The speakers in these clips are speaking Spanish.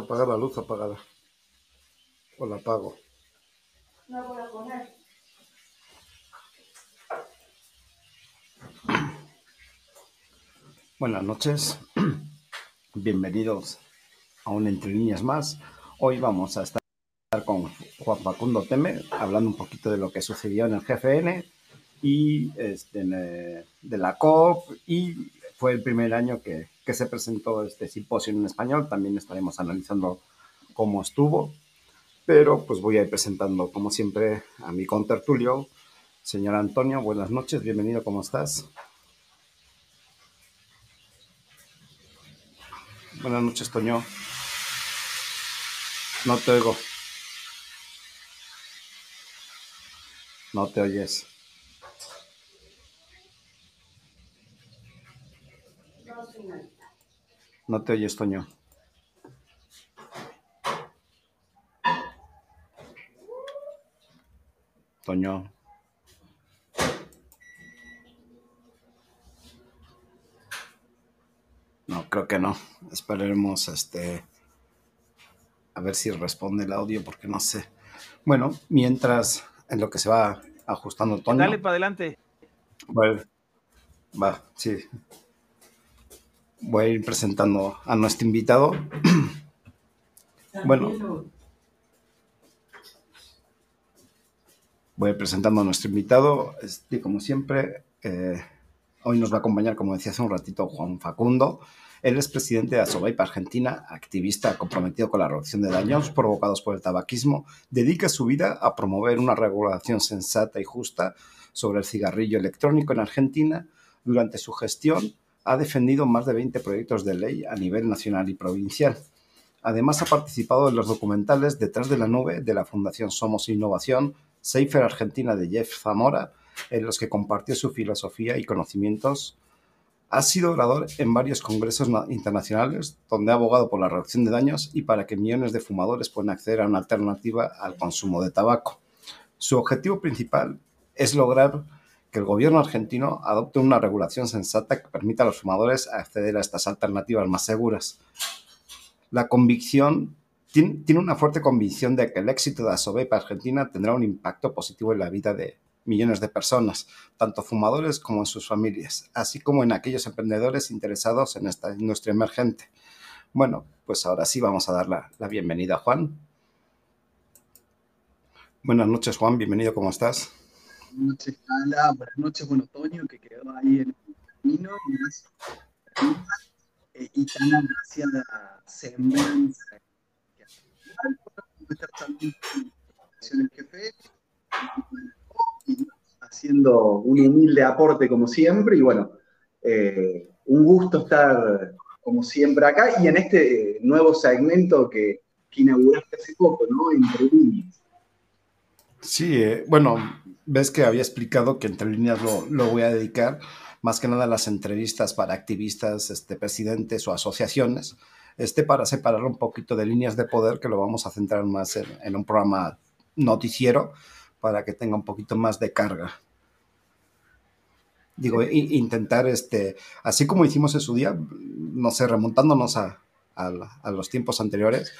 apagar la luz apagada. O la apago. No voy a poner. Buenas noches. Bienvenidos a un Entre Líneas más. Hoy vamos a estar con Juan Facundo Teme, hablando un poquito de lo que sucedió en el GFN y este, eh, de la COP y fue el primer año que, que se presentó este simposio en español. También estaremos analizando cómo estuvo, pero pues voy a ir presentando como siempre a mi contertulio, señor Antonio. Buenas noches, bienvenido, ¿cómo estás? Buenas noches, Toño. No te oigo. No te oyes. No, señorita. No te oyes, Toño. Toño. No, creo que no. Esperaremos este a ver si responde el audio porque no sé. Bueno, mientras en lo que se va ajustando Toño. Dale para adelante. Bueno, va, sí. Voy a ir presentando a nuestro invitado. Bueno. Voy a ir presentando a nuestro invitado. Este, como siempre, eh, hoy nos va a acompañar, como decía hace un ratito, Juan Facundo. Él es presidente de Asobaipa Argentina, activista comprometido con la reducción de daños provocados por el tabaquismo. Dedica su vida a promover una regulación sensata y justa sobre el cigarrillo electrónico en Argentina. Durante su gestión ha defendido más de 20 proyectos de ley a nivel nacional y provincial. Además, ha participado en los documentales Detrás de la Nube de la Fundación Somos Innovación, Safer Argentina de Jeff Zamora, en los que compartió su filosofía y conocimientos. Ha sido orador en varios congresos na- internacionales donde ha abogado por la reducción de daños y para que millones de fumadores puedan acceder a una alternativa al consumo de tabaco. Su objetivo principal es lograr que el gobierno argentino adopte una regulación sensata que permita a los fumadores acceder a estas alternativas más seguras. La convicción tiene, una fuerte convicción de que el éxito de Asobepa Argentina tendrá un impacto positivo en la vida de millones de personas, tanto fumadores como en sus familias, así como en aquellos emprendedores interesados en esta industria emergente. Bueno, pues ahora sí vamos a dar la, la bienvenida a Juan. Buenas noches, Juan, bienvenido, ¿cómo estás? Buenas noches, Carla. Buenas noches, bueno, Toño, que quedó ahí en el camino. Eh, y tan agraciada semblanza. que haciendo un humilde aporte como siempre. Y bueno, eh, un gusto estar como siempre acá y en este nuevo segmento que, que inauguraste hace poco, ¿no? Entre líneas. Sí, eh, bueno, ves que había explicado que entre líneas lo, lo voy a dedicar más que nada a las entrevistas para activistas, este, presidentes o asociaciones, este, para separar un poquito de líneas de poder, que lo vamos a centrar más en, en un programa noticiero, para que tenga un poquito más de carga. Digo, intentar, este, así como hicimos en su día, no sé, remontándonos a, a a los tiempos anteriores,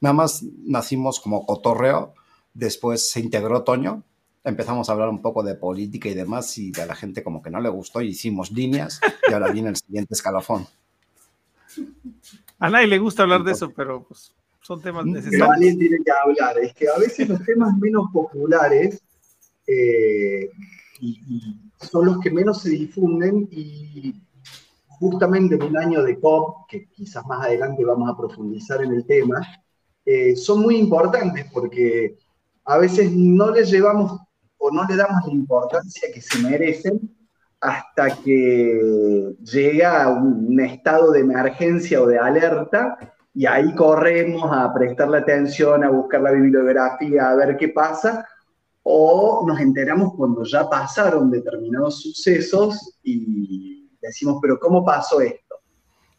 nada más nacimos como cotorreo, después se integró Toño, empezamos a hablar un poco de política y demás, y a la gente como que no le gustó, y hicimos líneas, y ahora viene el siguiente escalafón. A nadie le gusta hablar de eso, pero pues, son temas Pero necesarios. alguien tiene que hablar. Es que a veces los temas menos populares eh, y- y son los que menos se difunden y justamente en un año de COP, que quizás más adelante vamos a profundizar en el tema, eh, son muy importantes porque a veces no le llevamos o no le damos la importancia que se merecen hasta que llega un, un estado de emergencia o de alerta y ahí corremos a prestarle atención, a buscar la bibliografía, a ver qué pasa, o nos enteramos cuando ya pasaron determinados sucesos y decimos, pero ¿cómo pasó esto?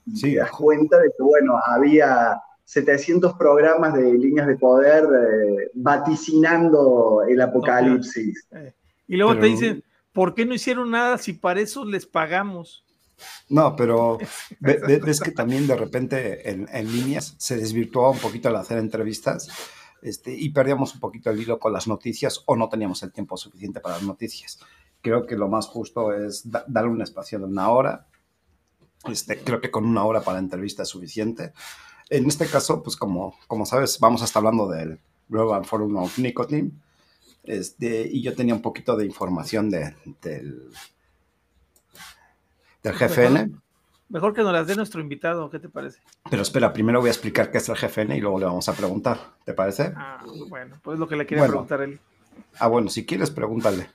Y Sí. te das cuenta de que, bueno, había 700 programas de líneas de poder eh, vaticinando el apocalipsis. Eh, Y luego Pero- te dicen, ¿por qué no hicieron nada si para eso les pagamos? No, pero ves que también de repente en, líneas se desvirtuaba un poquito al hacer entrevistas este, y perdíamos un poquito el hilo con las noticias o no teníamos el tiempo suficiente para las noticias. Creo que lo más justo es darle un espacio de una hora. Este, creo que con una hora para entrevista es suficiente. En este caso, pues como, como sabes, vamos a estar hablando del Global Forum of Nicotine. Este, y yo tenía un poquito de información de, del, del GFN. Mejor que nos las dé nuestro invitado, ¿qué te parece? Pero espera, primero voy a explicar qué es el GFN y luego le vamos a preguntar, ¿te parece? Ah, bueno, pues lo que le quería preguntar él. Ah, bueno, si quieres, pregúntale.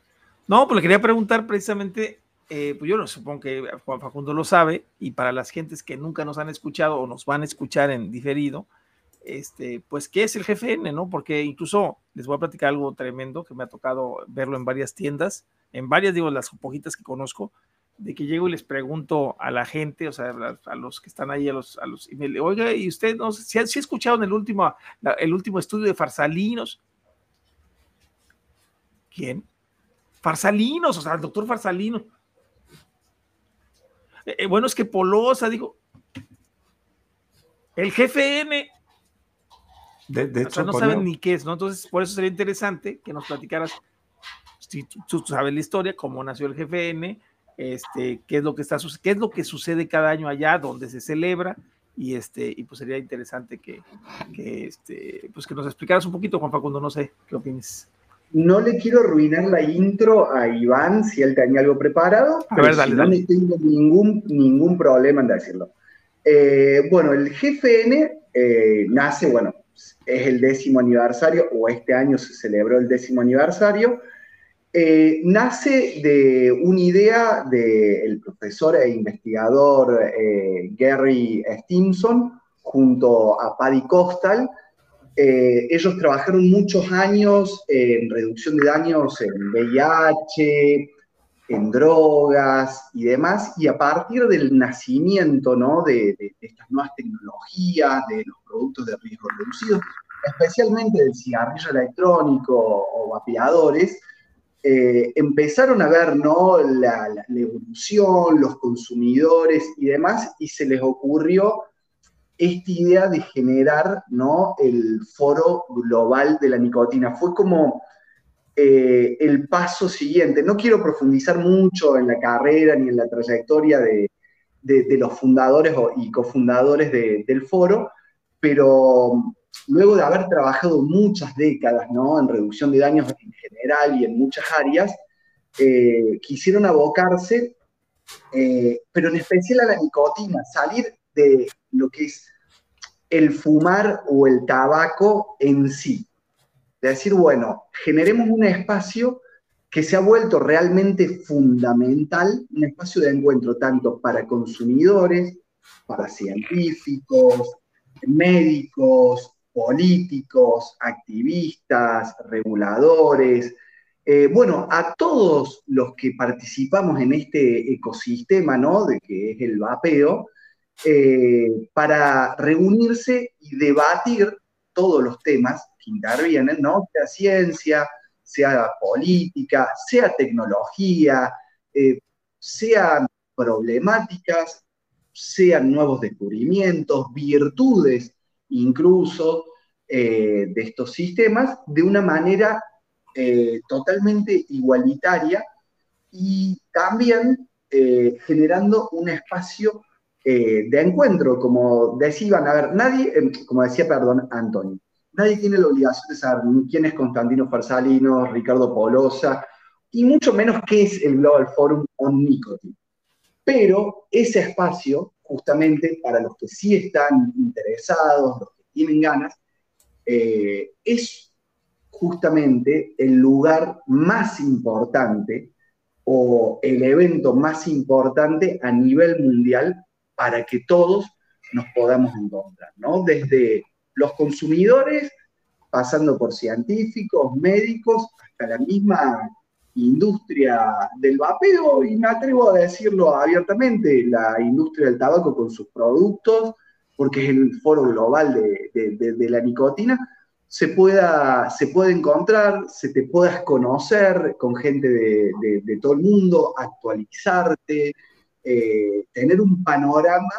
No, pues le quería preguntar precisamente, eh, pues yo lo supongo que Juan Facundo lo sabe, y para las gentes que nunca nos han escuchado o nos van a escuchar en diferido, este, pues, ¿qué es el GFN, no? Porque incluso les voy a platicar algo tremendo que me ha tocado verlo en varias tiendas, en varias, digo, las poquitas que conozco, de que llego y les pregunto a la gente, o sea, a, los que están ahí, a los, a los, y me, oiga, y usted, no sé, si ha, escuchado en el último, el último estudio de Farsalinos. ¿Quién? Farsalinos, o sea, el doctor Farsalino. Eh, eh, bueno, es que Polosa dijo, el GFN. De, de hecho, no saben ni qué es, ¿no? Entonces, por eso sería interesante que nos platicaras, si tú sabes la historia, cómo nació el GFN, este, qué es lo que está qué es lo que sucede cada año allá donde se celebra y este y pues sería interesante que, que este pues que nos explicaras un poquito Juan Facundo no sé qué opinas no le quiero arruinar la intro a Iván si él tenía algo preparado, pero no tengo ningún, ningún problema en decirlo. Eh, bueno, el GFN eh, nace, bueno, es el décimo aniversario, o este año se celebró el décimo aniversario, eh, nace de una idea del profesor e investigador Gary Stimson junto a Paddy Costal. Eh, ellos trabajaron muchos años en reducción de daños en VIH, en drogas y demás, y a partir del nacimiento ¿no? de, estas nuevas tecnologías, de los productos de riesgo reducido, especialmente del cigarrillo electrónico o vapeadores, eh, empezaron a ver ¿no? La, evolución, los consumidores y demás, y se les ocurrió esta idea de generar ¿no? el foro global de la nicotina. Fue como eh, el paso siguiente. No quiero profundizar mucho en la carrera ni en la trayectoria de, los fundadores y cofundadores del foro, pero luego de haber trabajado muchas décadas ¿no? en reducción de daños en general y en muchas áreas, eh, quisieron abocarse, eh, pero en especial a la nicotina, salir de lo que es el fumar o el tabaco en sí. De decir, bueno, generemos un espacio que se ha vuelto realmente fundamental, un espacio de encuentro tanto para consumidores, para científicos, médicos, políticos, activistas, reguladores, eh, bueno, a todos los que participamos en este ecosistema, ¿no? De que es el vapeo, eh, para reunirse y debatir todos los temas que intervienen, ¿no? Sea ciencia, sea política, sea tecnología, eh, sean problemáticas, sean nuevos descubrimientos, virtudes incluso eh, de estos sistemas de una manera totalmente igualitaria y también generando un espacio de encuentro, como decían, a ver, nadie, como decía, perdón, Antonio, nadie tiene la obligación de saber quién es Constantino Farsalino, Ricardo Polosa, y mucho menos qué es el Global Forum on Nicotine. Pero ese espacio justamente para los que sí están interesados, los que tienen ganas, eh, es justamente el lugar más importante o el evento más importante a nivel mundial para que todos nos podamos encontrar, ¿no? Desde los consumidores, pasando por científicos, médicos, hasta la misma industria del vapeo, y me atrevo a decirlo abiertamente, la industria del tabaco con sus productos, porque es el foro global de, la nicotina, se, pueda, se puede encontrar, se te puedas conocer con gente de, todo el mundo, actualizarte, eh, tener un panorama,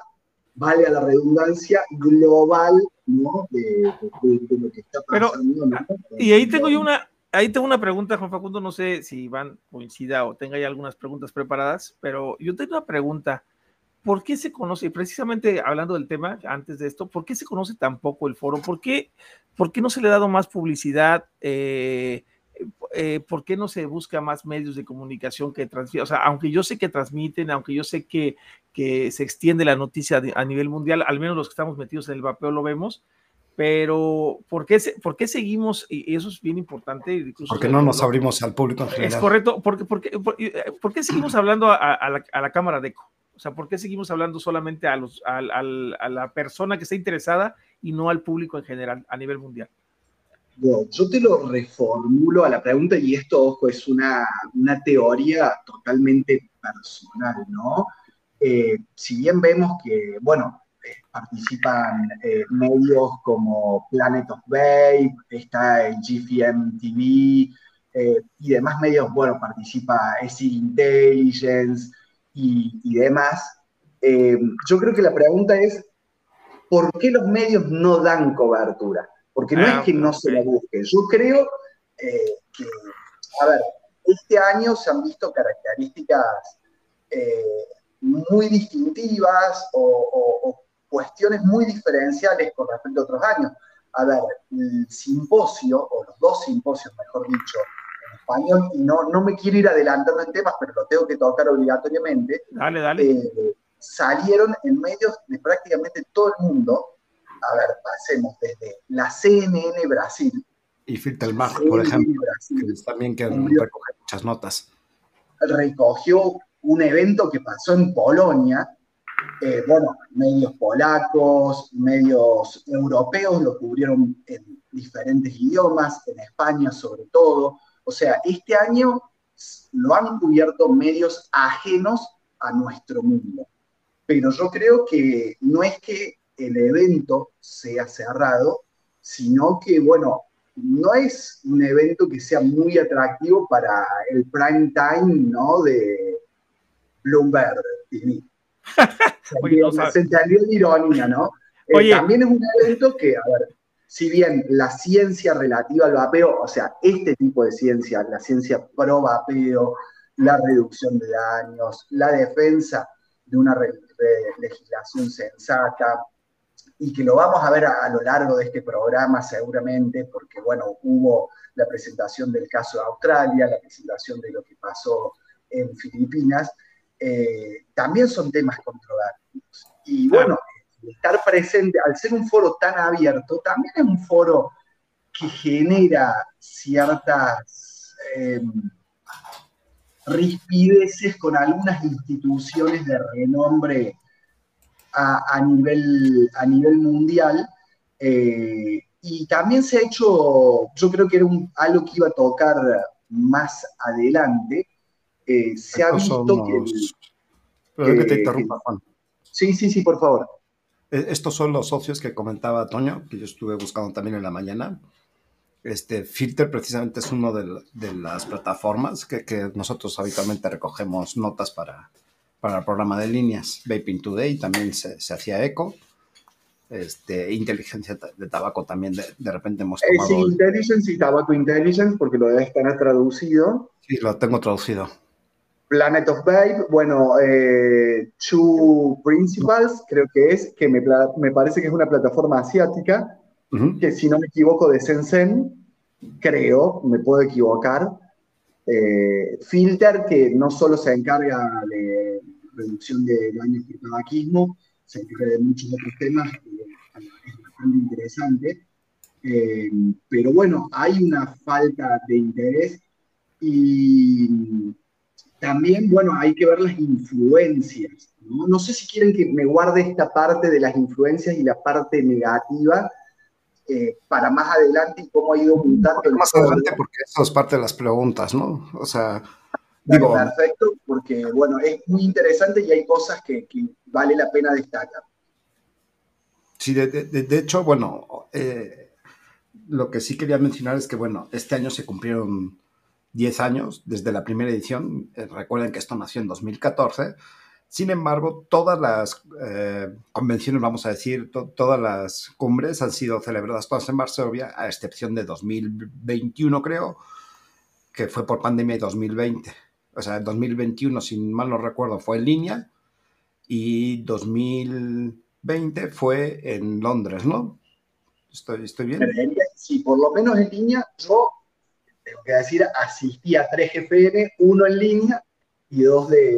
vale a la redundancia, global, ¿no? De, de- de lo que está Pero, pasando. ¿no? Y ahí tengo yo una, ahí tengo una pregunta, Juan Facundo, no sé si Iván coincida o tenga ya algunas preguntas preparadas, pero yo tengo una pregunta. ¿Por qué se conoce, precisamente hablando del tema antes de esto, por qué se conoce tan poco el foro? ¿Por qué, por qué no se le ha dado más publicidad? Eh, eh, ¿Por qué no se busca más medios de comunicación que transmitan? O sea, aunque yo sé que transmiten, aunque yo sé que, que se extiende la noticia a nivel mundial, al menos los que estamos metidos en el vapeo lo vemos, pero ¿por qué, por qué seguimos? Y eso es bien importante. incluso Porque no nos abrimos al público en Es general. correcto. ¿Por, qué- por, qué- por- eh, por qué seguimos hablando a, a la, a la Cámara de Eco? O sea, ¿por qué seguimos hablando solamente a, los, a la persona que está interesada y no al público en general a nivel mundial? Yo te lo reformulo a la pregunta y esto, ojo, es una, una teoría totalmente personal, ¿no? Eh, si bien vemos que, bueno, eh, participan eh, medios como Planet of Babe, está el GFM TV y demás medios, bueno, participa SE Intelligence y, y demás, yo creo que la pregunta es, ¿por qué los medios no dan cobertura? Porque no Ah, es que no se la ok. busquen. Yo creo eh, que, a ver, este año se han visto características eh, muy distintivas o, o- o cuestiones muy diferenciales con respecto a otros años. A ver, el simposio, o los dos simposios, mejor dicho, en español, y no, no me quiero ir adelantando en temas, pero lo tengo que tocar obligatoriamente, Dale, dale. eh, salieron en medios de prácticamente todo el mundo. A ver, pasemos desde la CNN Brasil. Y Filter Mag, por ejemplo, Brasil que también que recoge muchas notas. recogió un evento que pasó en Polonia. eh, bueno, medios polacos, medios europeos lo cubrieron en diferentes idiomas, en España sobre todo. O sea, este año lo han cubierto medios ajenos a nuestro mundo. Pero yo creo que no es que el evento sea cerrado, sino que, bueno, no es un evento que sea muy atractivo para el prime time, ¿no? De Bloomberg TV. Oye, no. Se entendió la ironía, ¿no? Eh, también es un evento que, a ver, si bien la ciencia relativa al vapeo, o sea, este tipo de ciencia, la ciencia pro vapeo, la reducción de daños, la defensa de una legislación sensata, y que lo vamos a ver a, a lo largo de este programa seguramente, porque bueno, hubo la presentación del caso de Australia, la presentación de lo que pasó en Filipinas, eh, también son temas controvertidos. Y bueno, estar presente, al ser un foro tan abierto, también es un foro que genera ciertas eh, rispideces con algunas instituciones de renombre a, a nivel, a nivel mundial. eh, y también se ha hecho, yo creo que era un, algo que iba a tocar más adelante, eh, se ha visto que... los- Perdón que te interrumpa, Juan. Sí, sí, sí, por favor. Eh, Estos son los socios que comentaba Toño, que yo estuve buscando también en la mañana. Este Filter precisamente es uno de, la- de las plataformas que, que nosotros habitualmente recogemos notas para, para el programa de líneas. Vaping Today también se, se hacía eco. Este, inteligencia de tabaco también de, de repente hemos Es tomado. Intelligence y Tabaco Intelligence, porque lo debe estar traducido. Sí, lo tengo traducido. Planet of Babe, bueno, eh, Two Principals, creo que es, que me, me parece que es una plataforma asiática, Ujú. que si no me equivoco de Sensen, creo, me puedo equivocar. Eh, Filter, que no solo se encarga de reducción de daños por tabaquismo, se encarga de muchos otros temas, es bastante interesante. Eh, pero bueno, hay una falta de interés y también, bueno, hay que ver las influencias. ¿no? No sé si quieren que me guarde esta parte de las influencias y la parte negativa eh, para más adelante y cómo ha ido mutando. Más adelante, porque eso es parte de las preguntas, ¿no? O sea, digo, Perfecto, porque bueno, es muy interesante y hay cosas que, que vale la pena destacar. Sí, de, de- de- de hecho, bueno, eh, lo que sí quería mencionar es que, bueno, este año se cumplieron 10 años desde la primera edición. Eh, recuerden que esto nació en 2014 Sin embargo, todas las eh, convenciones, vamos a decir, todas las cumbres han sido celebradas todas en Varsovia, a excepción de 2021, creo, que fue por pandemia de 2020. O sea, 2021, si mal no recuerdo, fue en línea y 2020 fue en Londres, ¿no? ¿Estoy, estoy bien? Sí, por lo menos en línea, yo, tengo que decir, asistí a tres GFN, uno en línea y dos de,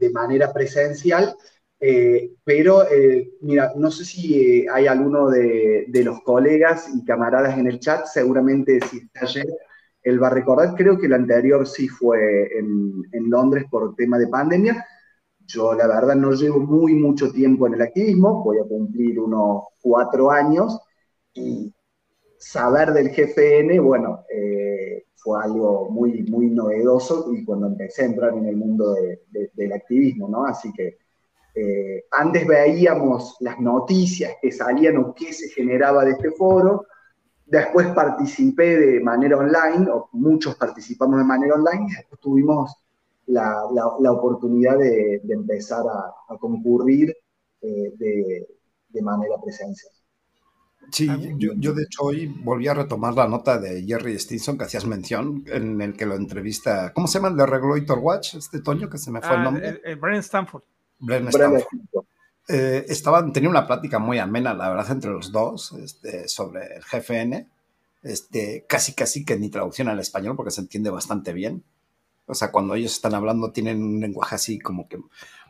de, manera presencial. Eh, pero, eh, mira, no sé si eh, hay alguno de, de, los colegas y camaradas en el chat, seguramente si está ayer, a recordar, creo que el anterior sí fue en, en, Londres por tema de pandemia. Yo, la verdad, no llevo muy mucho tiempo en el activismo, voy a cumplir unos cuatro años, y saber del GFN, bueno, eh, fue algo muy, muy novedoso y cuando empecé a entrar en el mundo del activismo, ¿no? Así que eh, antes veíamos las noticias que salían o qué se generaba de este foro, después participé de manera online, o muchos participamos de manera online, y después tuvimos la, la, oportunidad de, de empezar a, a concurrir eh, de, de manera presencial. Sí, yo, yo, de hecho hoy volví a retomar la nota de Jerry Stinson que hacías mención, en el que lo entrevista, ¿cómo se llama el de Regulator Watch? Este Toño, que se me fue el ah, nombre. Eh, eh, Brian Stanford. Brian Stanford. Eh, estaban, tenía una plática muy amena, la verdad, entre los dos, este, sobre el GFN. Este, casi, casi que ni traducción al español, porque se entiende bastante bien. O sea, cuando ellos están hablando, tienen un lenguaje así como que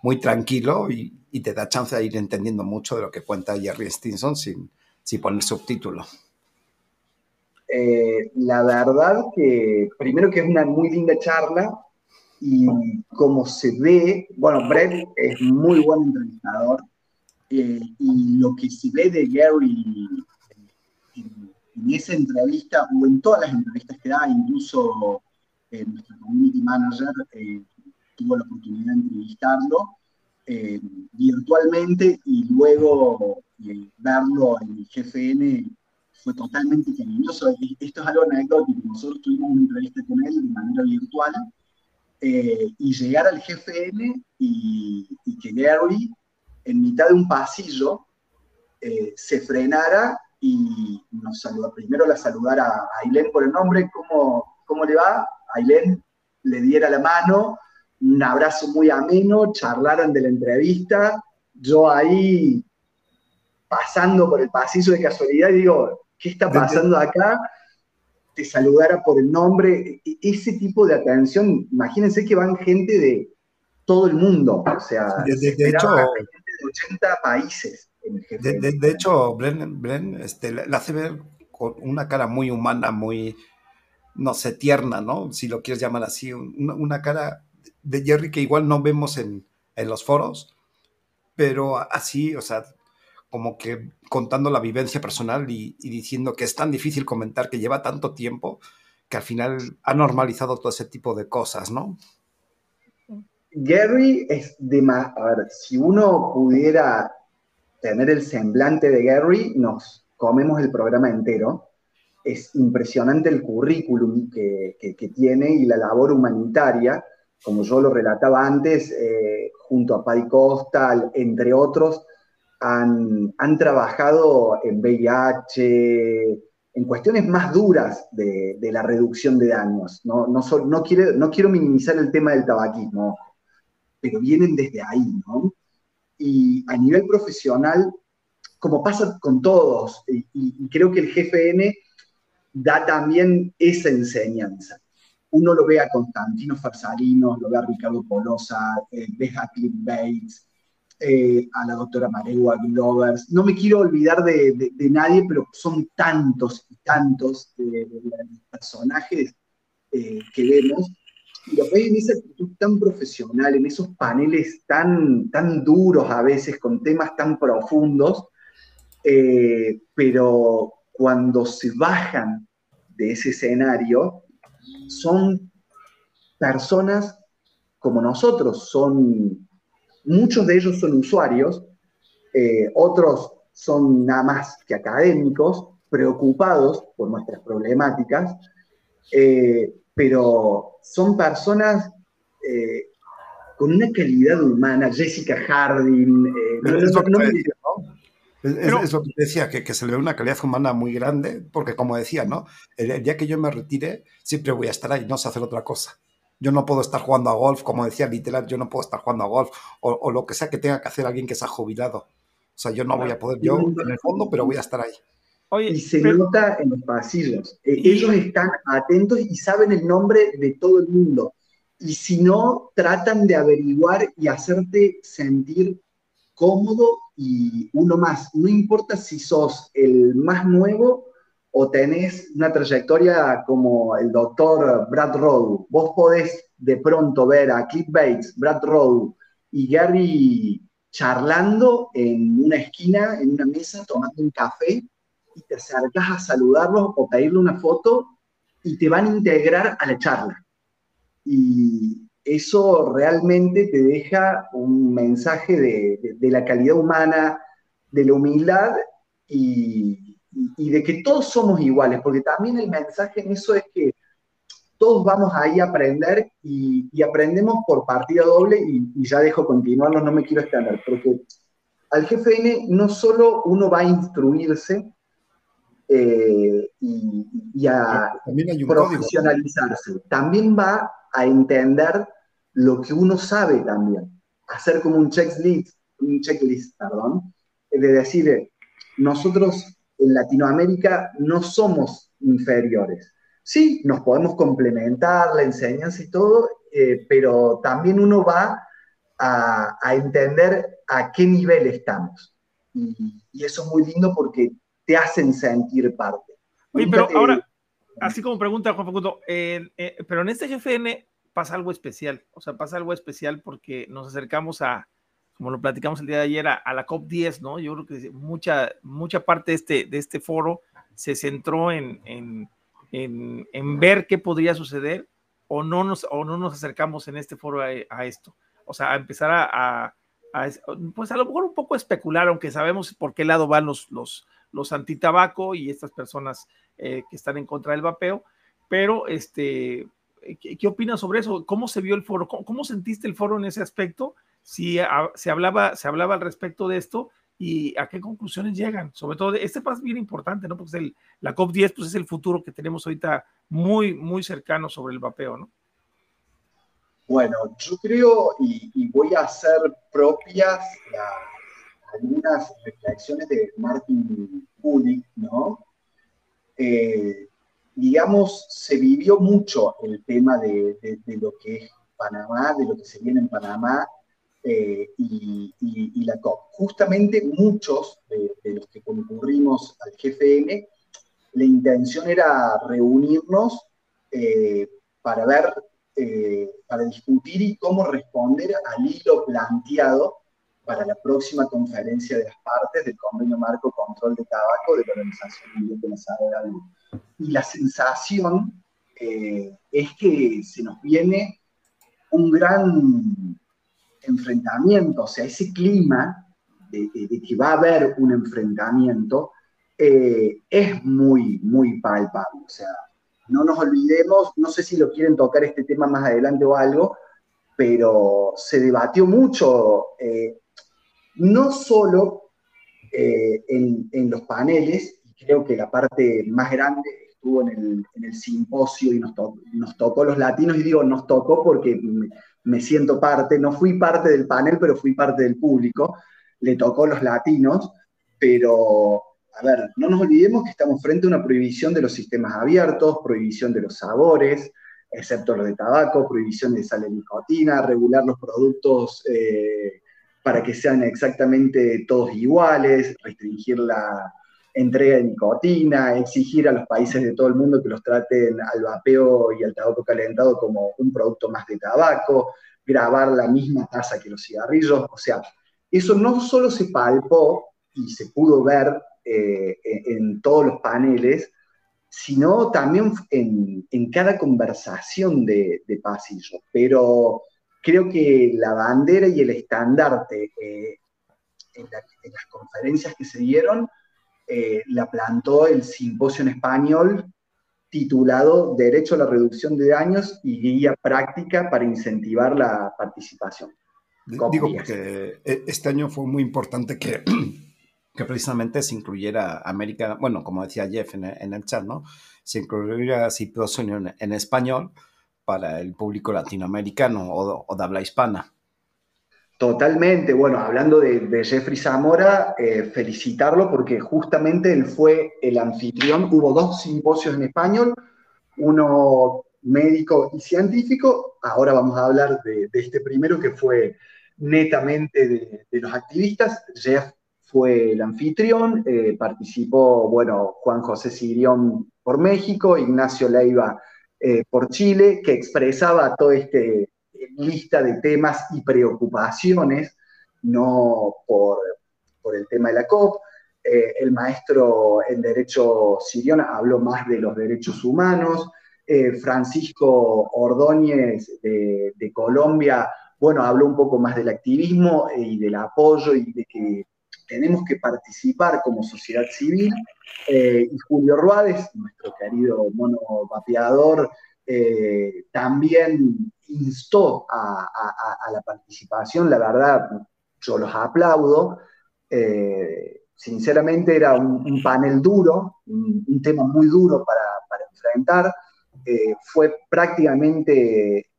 muy tranquilo y, te da chance de ir entendiendo mucho de lo que cuenta Jerry Stinson sin, si poner subtítulo? Eh, la verdad que primero que es una muy linda charla y como se ve, bueno, Brett es muy buen entrevistador eh, y lo que se ve de Gary en, esa entrevista o en todas las entrevistas que da, incluso eh, nuestro community manager tuvo la oportunidad de entrevistarlo virtualmente y luego verlo en el GFN fue totalmente cariñoso. Esto es algo anecdótico. Nosotros tuvimos una entrevista con él de manera virtual eh, y llegar al GFN y, que Gary, en mitad de un pasillo, eh, se frenara y nos saluda. Primero la saludara a Ailén por el nombre, ¿cómo, cómo le va? Ailén le diera la mano, un abrazo muy ameno, charlaran de la entrevista. Yo ahí pasando por el pasillo de casualidad y digo, ¿qué está pasando acá? Te saludara por el nombre, e, ese tipo de atención, imagínense que van gente de todo el mundo, o sea, de, hecho, gente de 80 países. De, hecho, Bren, este, la hace ver con una cara muy humana, muy, no sé, tierna, ¿no? Si lo quieres llamar así, una, cara de Jerry que igual no vemos en, en los foros, pero así, o sea, como que contando la vivencia personal y, diciendo que es tan difícil comentar, que lleva tanto tiempo, que al final ha normalizado todo ese tipo de cosas, ¿no? Gary es de más, a ver, si uno pudiera tener el semblante de Gary, nos comemos el programa entero. Es impresionante el currículum que, tiene y la labor humanitaria, como yo lo relataba antes, eh, junto a Pai Costa, entre otros, han, trabajado en VIH, en cuestiones más duras de, la reducción de daños. No, no, no, no, quiero minimizar el tema del tabaquismo, pero vienen desde ahí, ¿no? Y a nivel profesional, como pasa con todos, y, creo que el GFN da también esa enseñanza. Uno lo ve a Constantino Farsalino, lo ve a Ricardo Polosa, eh, ve a Cliff Bates, eh, a la doctora Maregua Glovers. No me quiero olvidar de, nadie, pero son tantos y tantos de, personajes eh, que vemos. Y los ven en esa actitud tan profesional, en esos paneles tan, tan duros a veces, con temas tan profundos, eh, pero cuando se bajan de ese escenario, son personas como nosotros, son Muchos de ellos son usuarios, eh, otros son nada más que académicos, preocupados por nuestras problemáticas, eh, pero son personas eh, con una calidad humana, Jessica Harding. No- es no- lo que no te me- decía, ¿no? Es, es- Pero- es lo que te decía, que, que se le ve una calidad humana muy grande, porque como decía, ¿no? El, el día que yo me retire, siempre voy a estar ahí, no sé hacer otra cosa. Yo no puedo estar jugando a golf, como decía literal, yo no puedo estar jugando a golf, o, o lo que sea que tenga que hacer alguien que se ha jubilado. O sea, yo no voy a poder, yo en el fondo, pero voy a estar ahí. Oye, Y se pero- nota en los pasillos. Eh, Y- Ellos están atentos y saben el nombre de todo el mundo. Y si no, tratan de averiguar y hacerte sentir cómodo y uno más. No importa si sos el más nuevo o tenés una trayectoria como el doctor Brad Rowe. Vos podés de pronto ver a Cliff Bates, Brad Rowe y Gary charlando en una esquina, en una mesa, tomando un café y te acercas a saludarlos o pedirle una foto y te van a integrar a la charla. Y eso realmente te deja un mensaje de- de la calidad humana, de la humildad y, y- de que todos somos iguales, porque también el mensaje en eso es que todos vamos ahí a aprender y, y aprendemos por partida doble y, y ya dejo continuarlo, no me quiero extender, porque al GFN no solo uno va a instruirse eh, y, y a También código. profesionalizarse, también va a entender lo que uno sabe también, hacer como un checklist, un checklist, perdón, de decir, nosotros en Latinoamérica no somos inferiores. Sí, nos podemos complementar la enseñanza y todo, eh, pero también uno va a, a entender a qué nivel estamos. Y, y eso es muy lindo porque te hacen sentir parte. Oye, pero te- ahora, así como pregunta Juan Facundo, eh, eh, pero en este GFN pasa algo especial, o sea, pasa algo especial porque nos acercamos a, como lo platicamos el día de ayer, a, a la COP10, ¿no? Yo creo que mucha, mucha parte de este, de este foro se centró en, en, en, en ver qué podría suceder o no nos, o no nos acercamos en este foro a, a esto. O sea, a empezar a, a, a, pues a lo mejor un poco especular, aunque sabemos por qué lado van los, los, los antitabaco y estas personas eh, que están en contra del vapeo, pero este, ¿qué, qué opinas sobre eso? ¿Cómo se vio el foro? ¿Cómo, cómo sentiste el foro en ese aspecto? Si se, hablaba, se hablaba al respecto de esto y a qué conclusiones llegan. Sobre todo, este paso es bien importante, ¿no? Porque la COP10 pues es el futuro que tenemos ahorita muy, muy cercano sobre el vapeo, ¿no? Bueno, yo creo, y, voy a hacer propias algunas reflexiones de Martin Kulik, ¿no? Eh, digamos, se vivió mucho el tema de, de, lo que es Panamá, de lo que se viene en Panamá eh, y, la COP. Justamente muchos de, los que concurrimos al GFN, la intención era reunirnos eh, para ver eh, para discutir y cómo responder al hilo planteado para la próxima conferencia de las partes del Convenio Marco Control de Tabaco de la Organización Mundial de la Salud. Y la sensación es que se nos viene un gran enfrentamiento, o sea, ese clima de, que va a haber un enfrentamiento eh, es muy, muy palpable. O sea, no nos olvidemos, no sé si lo quieren tocar este tema más adelante o algo, pero se debatió mucho, eh, no solo eh, en, los paneles, creo que la parte más grande estuvo en el, simposio y nos, nos, tocó los latinos, y digo nos tocó porque me, siento parte, no fui parte del panel, pero fui parte del público, le tocó los latinos, pero a ver, no nos olvidemos que estamos frente a una prohibición de los sistemas abiertos, prohibición de los sabores, excepto los de tabaco, prohibición de sal de nicotina, regular los productos eh, para que sean exactamente todos iguales, restringir la entrega de nicotina, exigir a los países de todo el mundo que los traten al vapeo y al tabaco calentado como un producto más de tabaco, grabar la misma tasa que los cigarrillos, o sea, eso no solo se palpó y se pudo ver eh, en todos los paneles, sino también en, en cada conversación de, de, pasillo. Pero creo que la bandera y el estandarte eh, en, las conferencias que se dieron eh, la plantó el simposio en español titulado Derecho a la reducción de daños y guía práctica para incentivar la participación. Digo porque eh, este año fue muy importante que, que precisamente se incluyera América, bueno, como decía Jeff en el, chat, ¿no? Se incluyera Ciproso en, español para el público latinoamericano o, de habla hispana. Totalmente, bueno, hablando de, Jeffrey Zamora, eh, felicitarlo porque justamente él fue el anfitrión, hubo dos simposios en español, uno médico y científico, ahora vamos a hablar de, este primero que fue netamente de, los activistas, Jeff fue el anfitrión, eh, participó, bueno, Juan José Sirión por México, Ignacio Leiva eh, por Chile, que expresaba toda esta lista de temas y preocupaciones, no por, el tema de la COP. Eh, el maestro en Derecho Sirión habló más de los derechos humanos. Francisco Ordóñez de, Colombia bueno, habló un poco más del activismo y del apoyo y de que tenemos que participar como sociedad civil. Eh, y Julio Ruárez, nuestro querido mono vapeador, eh, también instó a, la participación. La verdad, yo los aplaudo. Eh, sinceramente era un, panel duro, un, tema muy duro para, enfrentar. fue prácticamente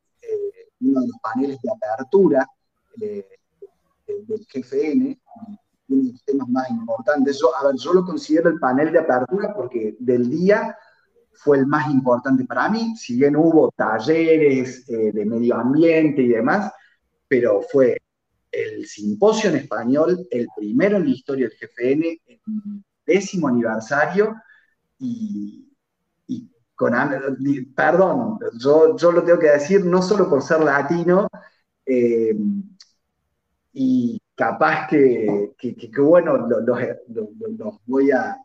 uno de los paneles de apertura del GFN, uno de los temas más importantes. Yo, a ver, yo lo considero el panel de apertura porque del día fue el más importante para mí, si bien hubo talleres eh, de medio ambiente y demás, pero fue el simposio en español, el primero en la historia del GFN, el décimo aniversario, y, con, perdón, yo, yo, lo tengo que decir no solo por ser latino, eh, y capaz que, bueno, los voy a,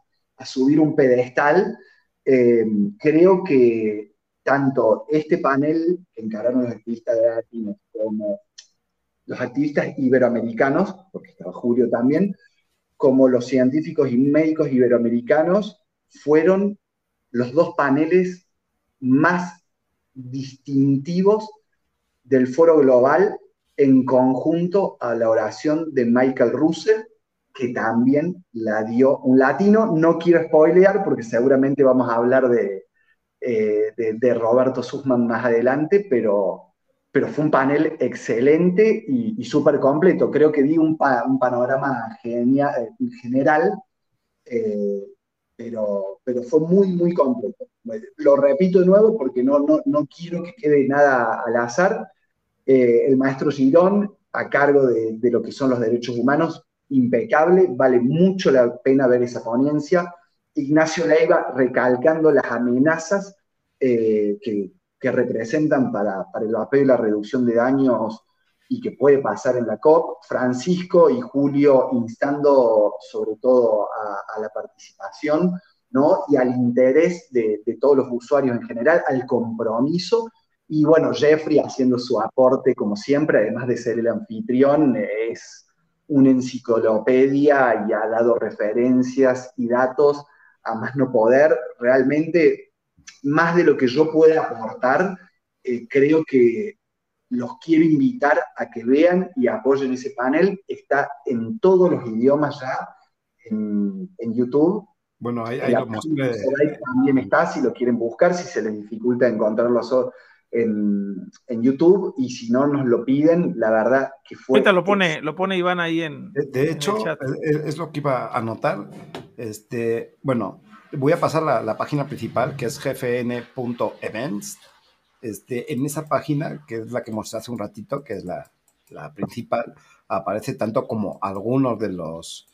subir un pedestal. Eh, creo que tanto este panel que encararon los activistas latinos como los activistas iberoamericanos, porque estaba Julio también, como los científicos y médicos iberoamericanos, fueron los dos paneles más distintivos del foro global en conjunto a la oración de Michael Russell, que también la dio un latino. No quiero spoilear porque seguramente vamos a hablar de, eh, de, Roberto Sussman más adelante, pero, pero fue un panel excelente y, súper completo. Creo que di un, panorama genial, general, eh, pero, pero fue muy, muy completo. Lo repito de nuevo porque no, no, no quiero que quede nada al azar. Eh, el maestro Girón, a cargo de, lo que son los derechos humanos, impecable, vale mucho la pena ver esa ponencia. Ignacio Leiva recalcando las amenazas eh, que, representan para, el vapeo y la reducción de daños y que puede pasar en la COP. Francisco y Julio instando sobre todo a, la participación ¿no? y al interés de, de, todos los usuarios en general, al compromiso y bueno, Jeffrey haciendo su aporte como siempre, además de ser el anfitrión, es una enciclopedia y ha dado referencias y datos a más no poder. Realmente, más de lo que yo pueda aportar, eh, creo que los quiero invitar a que vean y apoyen ese panel. Está en todos los idiomas ya en, YouTube. Bueno, ahí, ahí lo mostré. También está, si lo quieren buscar, si se les dificulta encontrarlo en, YouTube y si no nos lo piden, la verdad que fue... Ahorita lo pone, lo pone Iván ahí en... De, hecho, Es, lo que iba a anotar. Este, bueno, voy a pasar la, la página principal que es gfn.events. Este, en esa página, que es la que mostré hace un ratito, que es la, la principal, aparece tanto como algunos de los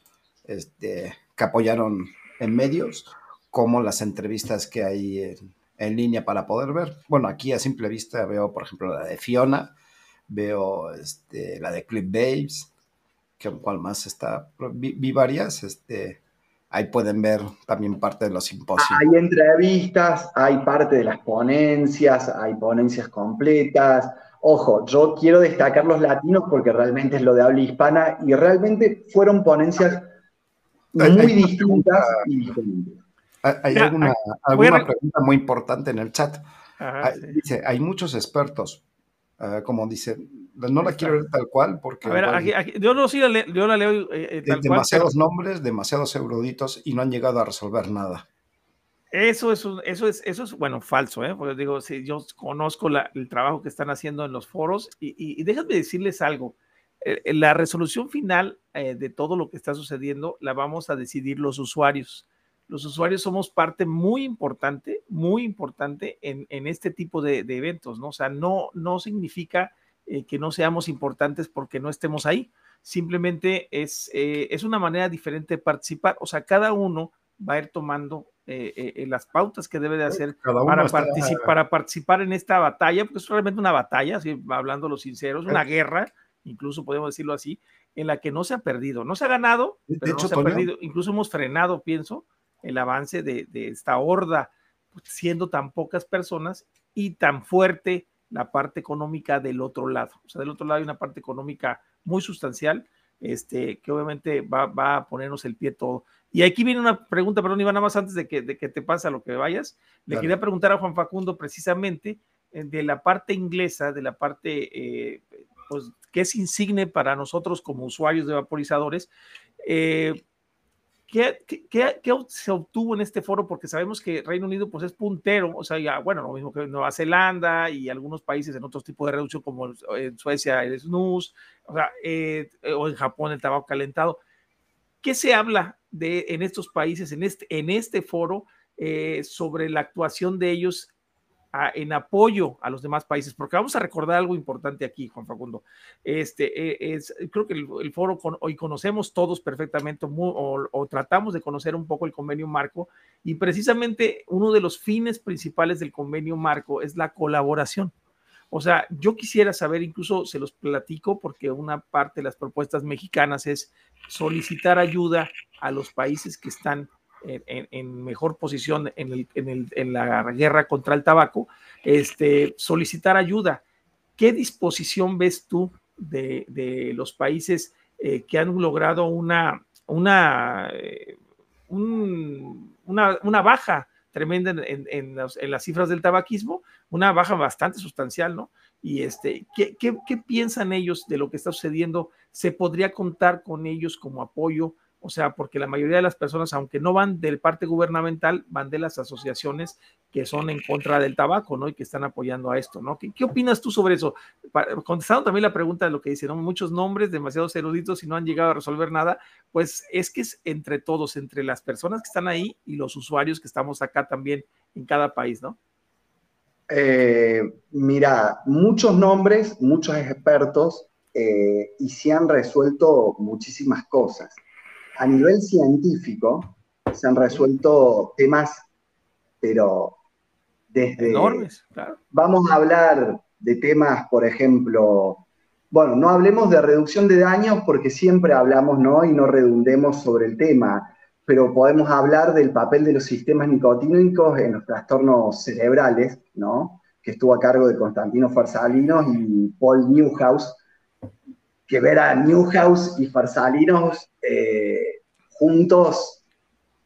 este, que apoyaron en medios, como las entrevistas que hay en, en línea para poder ver. Bueno, aquí a simple vista veo, por ejemplo, la de Fiona, veo este, la de Clip Babes, que cual más está, vi, varias, este, ahí pueden ver también parte de los simposios. Hay entrevistas, hay parte de las ponencias, hay ponencias completas. Ojo, yo quiero destacar los latinos porque realmente es lo de habla hispana y realmente fueron ponencias muy distintas y diferentes Hay Mira, alguna, alguna re- pregunta muy importante en el chat. Ajá, Hay- sí. Dice, hay muchos expertos, eh, como dice, no la quiero leer tal cual porque A ver, aquí, aquí- yo no sí la, le- yo la leo eh, eh, tal cual. demasiados nombres, demasiados eruditos y no han llegado a resolver nada. Eso es, un- eso es, eso es, bueno, falso, ¿eh? Porque digo, si yo conozco la- el trabajo que están haciendo en los foros y, y- y déjenme decirles algo. eh, eh, la resolución final eh, de todo lo que está sucediendo la vamos a decidir los usuarios. Los usuarios somos parte muy importante, muy importante en, en este tipo de, de eventos, ¿no? O sea, no, no significa eh, que no seamos importantes porque no estemos ahí. Simplemente es, eh, es una manera diferente de participar. O sea, cada uno va a ir tomando eh, eh, las pautas que debe de hacer para, para participar en esta batalla, porque es realmente una batalla, así, hablando lo sincero, es una guerra, incluso podemos decirlo así, en la que no se ha perdido, no se ha ganado, De- de pero no hecho, se ha perdido, incluso hemos frenado, pienso, el avance de, de esta horda, pues, siendo tan pocas personas y tan fuerte la parte económica del otro lado. O sea, del otro lado hay una parte económica muy sustancial, este, que obviamente va, va a ponernos el pie todo. Y aquí viene una pregunta, perdón, Iván, nada más antes de que, de que te pase a lo que vayas. Le Dale. quería preguntar a Juan Facundo precisamente eh, de la parte inglesa, de la parte, eh, pues, que es insigne para nosotros como usuarios de vaporizadores. Eh, ¿Qué, se obtuvo en este foro? Porque sabemos que Reino Unido pues es puntero, o sea, ya, bueno, lo mismo que Nueva Zelanda y algunos países en otros tipos de reducción como en Suecia el snus, o sea, eh, o en Japón el tabaco calentado. ¿Qué se habla de en estos países, en este, en este foro, eh, sobre la actuación de ellos en apoyo a los demás países? Porque vamos a recordar algo importante aquí, Juan Facundo. Este, eh, es, creo que el, foro con, hoy conocemos todos perfectamente o, o tratamos de conocer un poco el convenio marco y precisamente uno de los fines principales del convenio marco es la colaboración. O sea, yo quisiera saber, incluso se los platico, porque una parte de las propuestas mexicanas es solicitar ayuda a los países que están en, mejor posición en, el- en el- en la guerra contra el tabaco, este, solicitar ayuda. ¿Qué disposición ves tú de, de los países eh, que han logrado una, una, eh, un- una, baja tremenda en las cifras del tabaquismo, una baja bastante sustancial, ¿no? Y este, ¿qué, qué, qué piensan ellos de lo que está sucediendo? ¿Se podría contar con ellos como apoyo? O sea, porque la mayoría de las personas, aunque no van del parte gubernamental, van de las asociaciones que son en contra del tabaco, ¿no? Y que están apoyando a esto, ¿no? ¿Qué, opinas tú sobre eso? Contestando también la pregunta de lo que dicen, ¿no? Muchos nombres, demasiados eruditos y no han llegado a resolver nada, pues es que es entre todos, entre las personas que están ahí y los usuarios que estamos acá también en cada país, ¿no? Eh, mira, muchos nombres, muchos expertos, eh, y se han resuelto muchísimas cosas. A nivel científico, se han resuelto temas, pero desde... Enormes, claro. Vamos a hablar de temas, por ejemplo, bueno, no hablemos de reducción de daños porque siempre hablamos, ¿no? Y no redundemos sobre el tema, pero podemos hablar del papel de los sistemas nicotínicos en los trastornos cerebrales, ¿no? Que estuvo a cargo de Constantino Farsalinos y Paul Newhouse, que ver a Newhouse y Farsalinos eh, juntos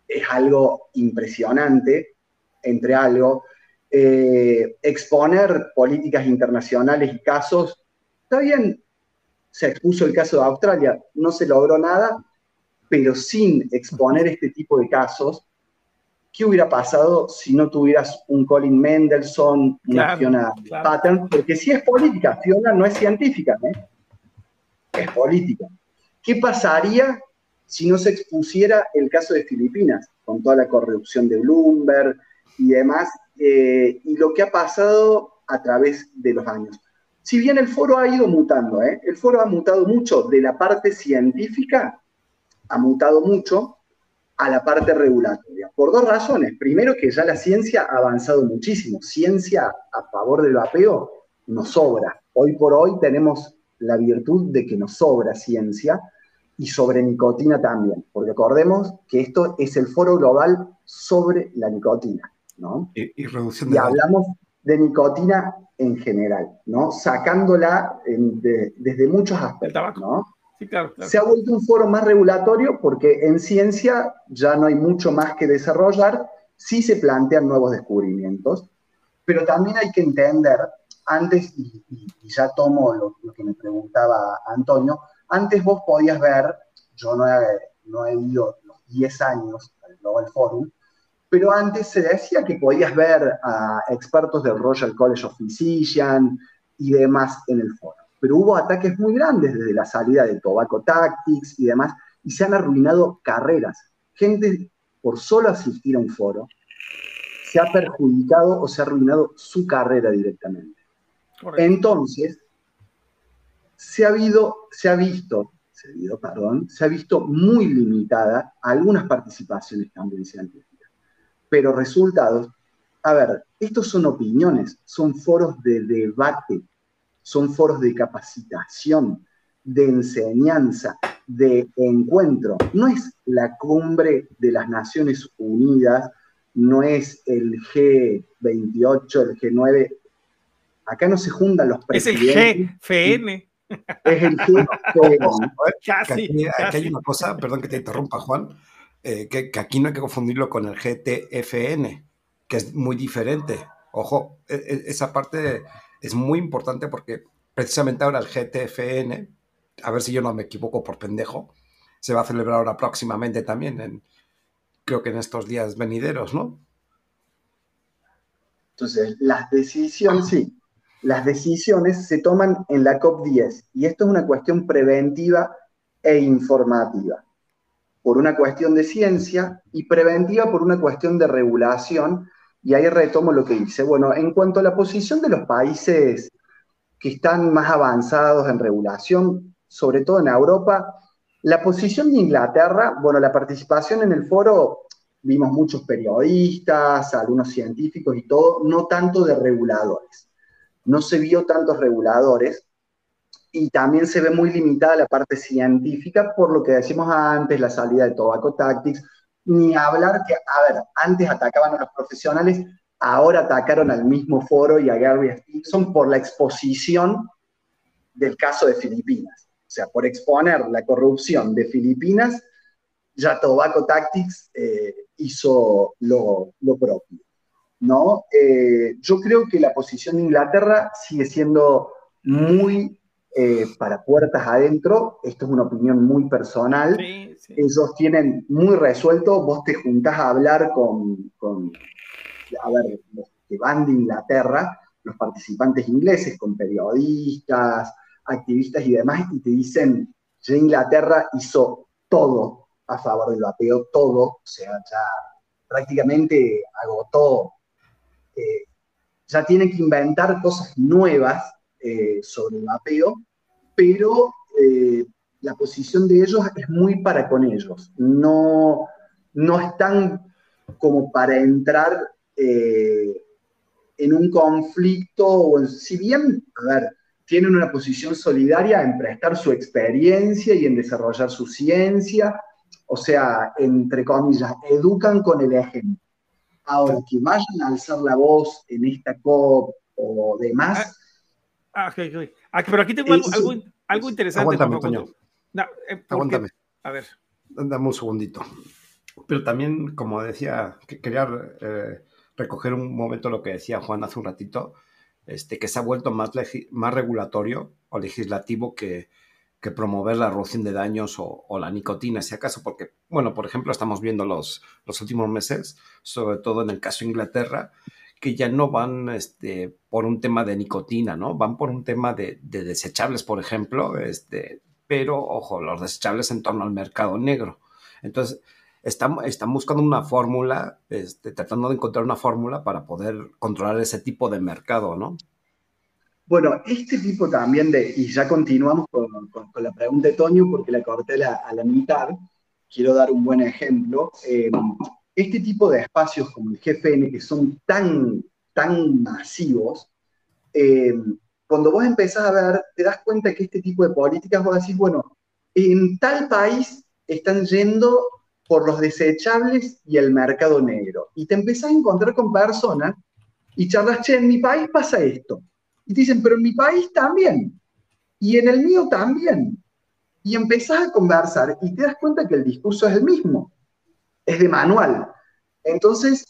es algo impresionante, entre algo. Eh, exponer políticas internacionales y casos, está bien, se expuso el caso de Australia, no se logró nada, pero sin exponer este tipo de casos, ¿qué hubiera pasado si no tuvieras un Colin Mendelssohn, una Claro, Fiona claro. Pattern? Porque si es política, Fiona no es científica, ¿eh? es política. ¿Qué pasaría si no se expusiera el caso de Filipinas, con toda la corrupción de Bloomberg y demás, eh, y lo que ha pasado a través de los años? Si bien el foro ha ido mutando, ¿eh? el foro ha mutado mucho de la parte científica, ha mutado mucho a la parte regulatoria, por dos razones. Primero, que ya la ciencia ha avanzado muchísimo. Ciencia a favor del vapeo nos sobra. Hoy por hoy tenemos la virtud de que nos sobra ciencia y sobre nicotina también, porque acordemos que esto es el foro global sobre la nicotina, ¿no? Y, y Y hablamos de nicotina en general, ¿no? Sacándola en- de- desde muchos aspectos. ¿no? Sí, claro, claro. Se ha vuelto un foro más regulatorio porque en ciencia ya no hay mucho más que desarrollar, sí se plantean nuevos descubrimientos, pero también hay que entender, antes, y, ya tomo lo, que me preguntaba Antonio, antes vos podías ver, yo no he, no he ido los 10 años al Global Forum, pero antes se decía que podías ver a expertos del Royal College of Physicians y demás en el foro. Pero hubo ataques muy grandes desde la salida de Tobacco Tactics y demás, y se han arruinado carreras. Gente, por solo asistir a un foro, se ha perjudicado o se ha arruinado su carrera directamente. Entonces, se ha, habido, se ha visto, se ha, habido, perdón, se ha visto muy limitada algunas participaciones también científicas pero resultados, a ver, estos son opiniones, son foros de debate, son foros de capacitación, de enseñanza, de encuentro. No es la cumbre de las Naciones Unidas, no es el G28, el G9. Acá no se juntan los presidentes. Es el GFN. Es el GFN. Casi, aquí hay una cosa, perdón que te interrumpa, Juan eh, que, aquí no hay que confundirlo con el GTFN, que es muy diferente. Ojo, e, e, esa parte es muy importante porque precisamente ahora el GTFN, a ver si yo no me equivoco por pendejo, se va a celebrar ahora próximamente también, en, creo que en estos días venideros, ¿no? Entonces, las decisiones, sí, las decisiones se toman en la COP10 y esto es una cuestión preventiva e informativa por una cuestión de ciencia y preventiva por una cuestión de regulación. Y ahí retomo lo que dice. Bueno, en cuanto a la posición de los países que están más avanzados en regulación, sobre todo en Europa, la posición de Inglaterra, bueno, la participación en el foro, vimos muchos periodistas, algunos científicos y todo, no tanto de reguladores. No se vio tantos reguladores, y también se ve muy limitada la parte científica por lo que decimos antes, la salida de Tobacco Tactics, ni hablar que, a ver, antes atacaban a los profesionales, ahora atacaron al mismo foro y a Gary Stinson por la exposición del caso de Filipinas. O sea, por exponer la corrupción de Filipinas, ya Tobacco Tactics eh, hizo lo, propio. ¿No? Eh, yo creo que la posición de Inglaterra sigue siendo muy eh, para puertas adentro, esto es una opinión muy personal, ellos tienen muy resuelto, vos te juntás a hablar con, con, a ver, los que van de Inglaterra, los participantes ingleses, con periodistas, activistas y demás, y te dicen, ya Inglaterra hizo todo a favor del vapeo, todo, o sea, ya prácticamente agotó, eh, ya tiene que inventar cosas nuevas eh, sobre el vapeo, pero eh, la posición de ellos es muy para con ellos. No, no están como para entrar en un conflicto, si bien, tienen una posición solidaria en prestar su experiencia y en desarrollar su ciencia, o sea, entre comillas, educan con el ejemplo. Ahora, que vayan a alzar la voz en esta COP o demás, Ah, ah, pero aquí tengo algo, interesante. Aguántame, Toño. Eh, Aguántame. A ver. Dame un segundito. Pero también, como decía, quería eh, recoger un momento lo que decía Juan hace un ratito, este, que se ha vuelto más, más regulatorio o legislativo que, que promover la reducción de daños o, la nicotina, si acaso, porque, bueno, por ejemplo, estamos viendo los, los últimos meses, sobre todo en el caso de Inglaterra, que ya no van este, por un tema de nicotina, ¿no? Van por un tema de, desechables, por ejemplo, este, pero ojo, los desechables en torno al mercado negro. Entonces, están, están buscando una fórmula, este, tratando de encontrar una fórmula para poder controlar ese tipo de mercado, ¿no? Bueno, este tipo también de, y ya continuamos con, la pregunta de Toño porque la corté a la mitad, quiero dar un buen ejemplo. Eh, este tipo de espacios como el GFN, que son tan, tan masivos, eh, cuando vos empezás a ver, te das cuenta que este tipo de políticas, vos decís, bueno, en tal país están yendo por los desechables y el mercado negro. Y te empezás a encontrar con personas y charlas, che, en mi país pasa esto. Y te dicen, pero en mi país también. Y en el mío también. Y empezás a conversar y te das cuenta que el discurso es el mismo es de manual. Entonces,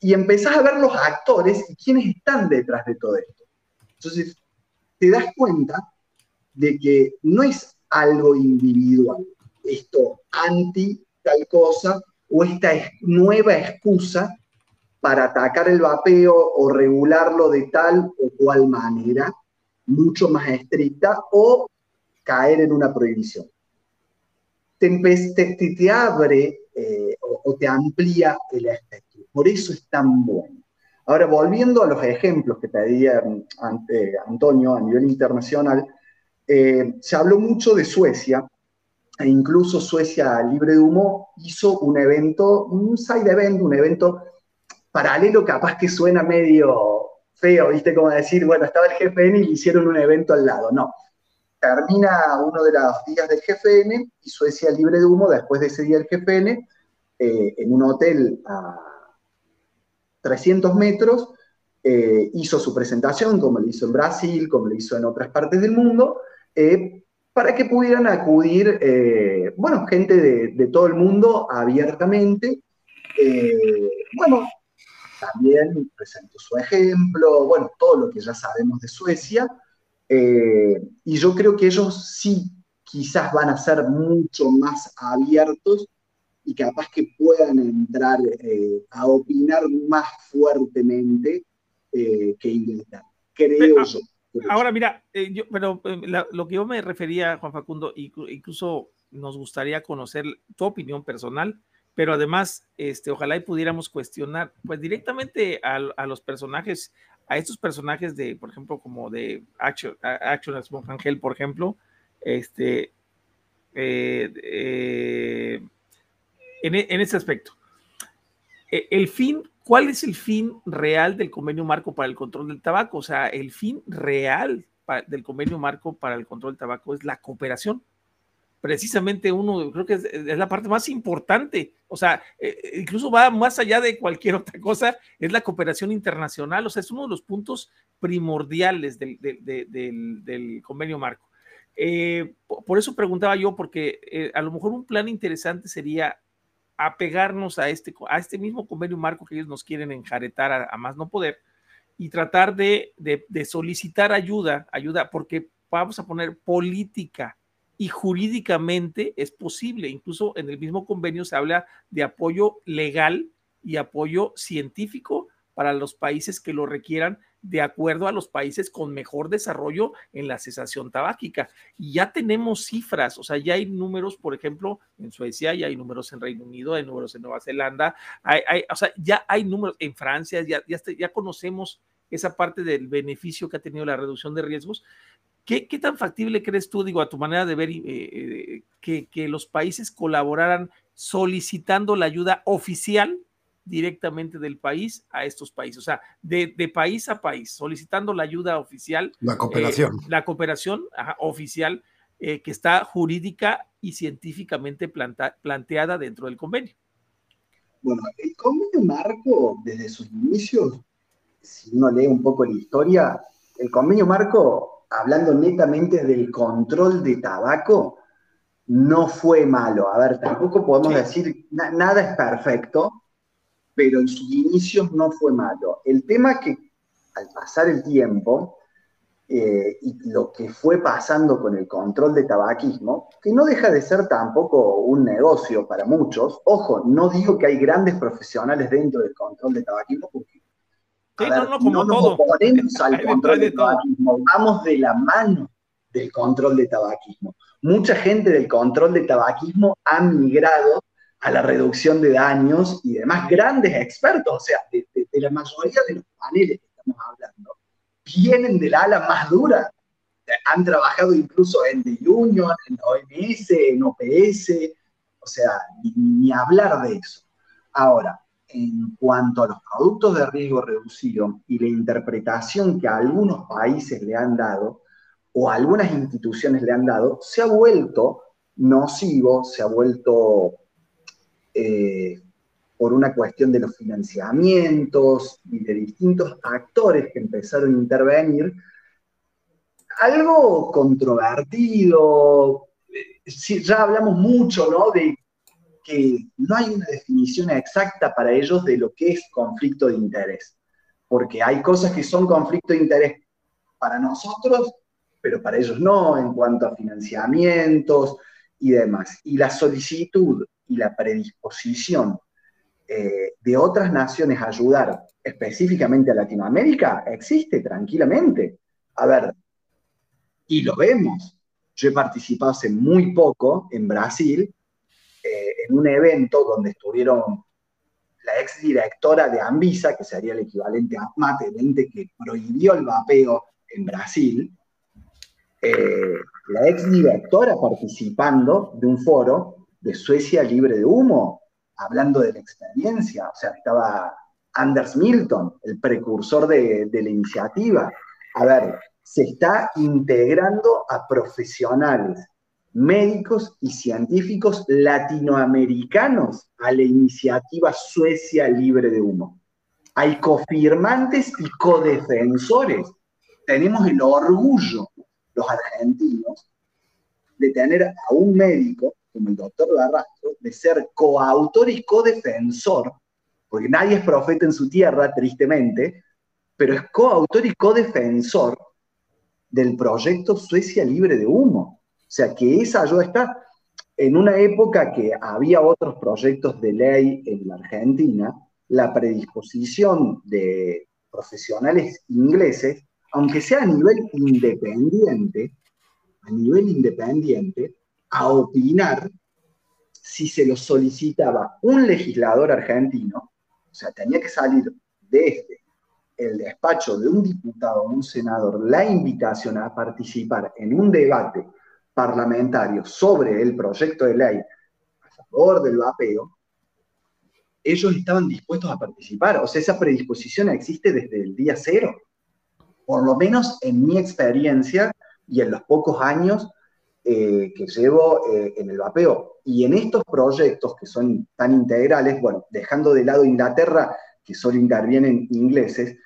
y empezás a ver los actores y quiénes están detrás de todo esto. Entonces, te das cuenta de que no es algo individual, esto anti tal cosa o esta nueva excusa para atacar el vapeo o regularlo de tal o cual manera, mucho más estricta, o caer en una prohibición. Te, te, te eh, o, te amplía el espectro. Por eso es tan bueno. Ahora, volviendo a los ejemplos que pedía mm, ante Antonio a nivel internacional, eh, se habló mucho de Suecia, e incluso Suecia Libre de Humo hizo un evento, un side event, un evento paralelo, capaz que suena medio feo, ¿viste? Como decir, bueno, estaba el GFN y le hicieron un evento al lado. No. Termina uno de los días del GFN y Suecia Libre de Humo, después de ese día del GFN, eh, en un hotel a 300 metros, eh, hizo su presentación, como lo hizo en Brasil, como lo hizo en otras partes del mundo, eh, para que pudieran acudir, bueno, gente de, todo el mundo abiertamente. Bueno, también presentó su ejemplo, bueno, todo lo que ya sabemos de Suecia. y yo creo que ellos sí quizás van a ser mucho más abiertos y capaz que puedan entrar a opinar más fuertemente que Inglaterra, creo ah, yo. Ahora, mira, eh, yo, pero eh, lo que yo me refería, Juan Facundo, incluso nos gustaría conocer tu opinión personal, pero además, este, ojalá y pudiéramos cuestionar, pues directamente a, los personajes, a estos personajes de, por ejemplo, como de Action, Action Angel, por ejemplo, este, eh, en, en ese aspecto. E, el fin ¿Cuál es el fin real del convenio marco para el control del tabaco? O sea, el fin real del convenio marco para el control del tabaco es la cooperación. Precisamente uno, creo que es, la parte más importante, o sea, eh, eh, incluso va más allá de cualquier otra cosa, es la cooperación internacional, o sea, es uno de los puntos primordiales del, convenio marco. Eh, por eso preguntaba yo, porque a lo mejor un plan interesante sería apegarnos a este, a este mismo convenio marco que ellos nos quieren enjaretar a, más no poder y tratar de, de, solicitar ayuda, ayuda, porque vamos a poner política y jurídicamente es posible. Incluso en el mismo convenio se habla de apoyo legal y apoyo científico para los países que lo requieran de acuerdo a los países con mejor desarrollo en la cesación tabáquica. Y ya tenemos cifras, o sea, ya hay números, por ejemplo, en Suecia, ya hay números en Reino Unido, hay números en Nueva Zelanda, hay, o sea, ya hay números en Francia, ya, ya, ya, conocemos esa parte del beneficio que ha tenido la reducción de riesgos. ¿Qué, qué tan factible crees tú, digo, a tu manera de ver, eh, eh, que, que los países colaboraran solicitando la ayuda oficial directamente del país a estos países, o sea, de, país a país, solicitando la ayuda oficial. La cooperación. Eh, la cooperación oficial eh, que está jurídica y científicamente planteada dentro del convenio. Bueno, el convenio marco, desde sus inicios, si uno lee un poco la historia, el convenio marco, hablando netamente del control de tabaco, no fue malo. A ver, tampoco podemos decir, nada es perfecto, pero en sus inicios no fue malo. El tema que al pasar el tiempo eh, y lo que fue pasando con el control de tabaquismo, que no deja de ser tampoco un negocio para muchos, ojo, no digo que hay grandes profesionales dentro del control de tabaquismo, porque no, no, como nos oponemos al control de tabaquismo, vamos de la mano del control de tabaquismo. Mucha gente del control de tabaquismo ha migrado a la reducción de daños y demás grandes expertos, o sea, de, la mayoría de los paneles que estamos hablando, vienen del ala más dura. Han trabajado incluso en The Union, en OMS, en OPS, o sea, ni, hablar de eso. Ahora, en cuanto a los productos de riesgo reducido y la interpretación que algunos países le han dado, o algunas instituciones le han dado, se ha vuelto nocivo, se ha vuelto eh, por una cuestión de los financiamientos y de distintos actores que empezaron a intervenir, algo controvertido. ya hablamos mucho, ¿no? De que no hay una definición exacta para ellos de lo que es conflicto de interés, porque hay cosas que son conflicto de interés para nosotros, pero para ellos no, en cuanto a financiamientos y demás. Y la solicitud y la predisposición eh, de otras naciones a ayudar específicamente a Latinoamérica existe tranquilamente. A ver, y lo vemos. Yo he participado hace muy poco en Brasil en un evento donde estuvieron la ex directora de Anvisa, que sería el equivalente a Mate, que prohibió el vapeo en Brasil, eh, la ex directora participando de un foro de Suecia libre de humo, hablando de la experiencia, o sea, estaba Anders Milton, el precursor de la iniciativa. A ver, se está integrando a profesionales médicos y científicos latinoamericanos a la iniciativa Suecia Libre de Humo. Hay cofirmantes y codefensores. Tenemos el orgullo, los argentinos, de tener a un médico como el doctor Barrastro, de ser coautor y codefensor, porque nadie es profeta en su tierra, tristemente, pero es coautor y codefensor del proyecto Suecia Libre de Humo. O sea, que esa ayuda está en una época que había otros proyectos de ley en la Argentina, la predisposición de profesionales ingleses, aunque sea a nivel independiente, a nivel independiente, a opinar si se lo solicitaba un legislador argentino, o sea, tenía que salir desde el despacho de un diputado o un senador la invitación a participar en un debate parlamentarios sobre el proyecto de ley a favor del vapeo, ellos estaban dispuestos a participar. O sea, esa predisposición existe desde el día cero. Por lo menos en mi experiencia y en los pocos años eh, que llevo eh, en el vapeo. Y en estos proyectos que son tan integrales, bueno, dejando de lado Inglaterra, que solo intervienen ingleses,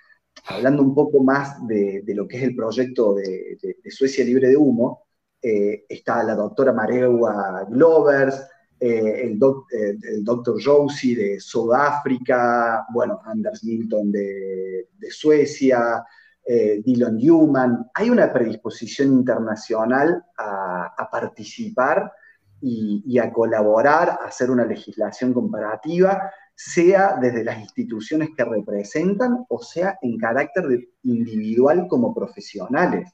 hablando un poco más de, lo que es el proyecto de Suecia Libre de Humo, eh, está la doctora Marewa Glovers, eh, el, doctor Josie de Sudáfrica, bueno, Anders Milton de, Suecia, eh, Dylan Newman. Hay una predisposición internacional a, participar y, a colaborar, a hacer una legislación comparativa, sea desde las instituciones que representan o sea en carácter individual como profesionales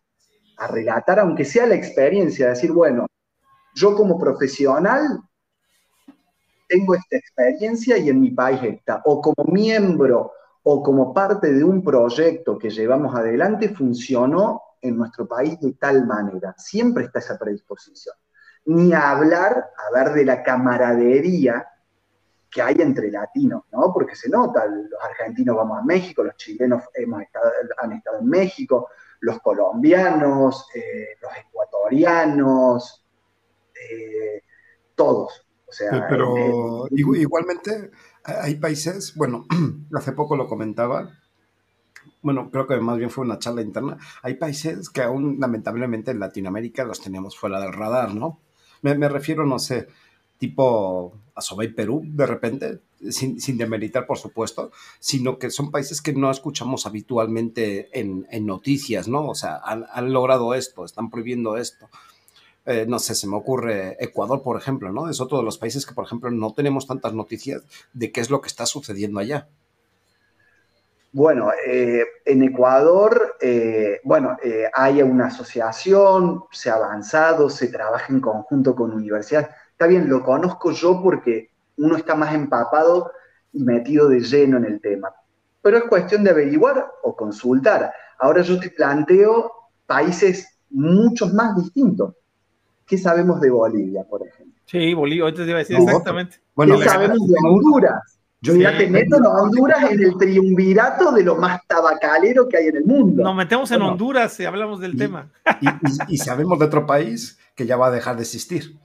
a relatar, aunque sea la experiencia, decir, bueno, yo como profesional tengo esta experiencia y en mi país está, o como miembro o como parte de un proyecto que llevamos adelante funcionó en nuestro país de tal manera. Siempre está esa predisposición. Ni hablar, a ver, de la camaradería que hay entre latinos, ¿no? Porque se nota, los argentinos vamos a México, los chilenos hemos estado, han estado en México, los colombianos, eh, los ecuatorianos, eh, todos. O sea, pero igualmente hay países, bueno, hace poco lo comentaba, bueno, creo que más bien fue una charla interna, hay países que aún lamentablemente en Latinoamérica los tenemos fuera del radar, ¿no? Me, me refiero, no sé, tipo Asobay Perú, de repente, sin, sin, demeritar, por supuesto, sino que son países que no escuchamos habitualmente en, noticias, ¿no? O sea, han, logrado esto, están prohibiendo esto. Eh, no sé, se me ocurre Ecuador, por ejemplo, ¿no? Es otro de los países que, por ejemplo, no tenemos tantas noticias de qué es lo que está sucediendo allá. Bueno, eh, en Ecuador, eh, bueno, hay una asociación, se ha avanzado, se trabaja en conjunto con universidades está bien, lo conozco yo porque uno está más empapado y metido de lleno en el tema. Pero es cuestión de averiguar o consultar. Ahora yo te planteo países muchos más distintos. ¿Qué sabemos de Bolivia, por ejemplo? Sí, Bolivia, ahorita te iba a decir exactamente. Bueno, ¿Qué sabemos de Honduras? Yo ya te meto a Honduras en el triunvirato de lo más tabacalero que hay en el mundo. Nos metemos en Honduras y hablamos del tema. y, sabemos de otro país que ya va a dejar de existir.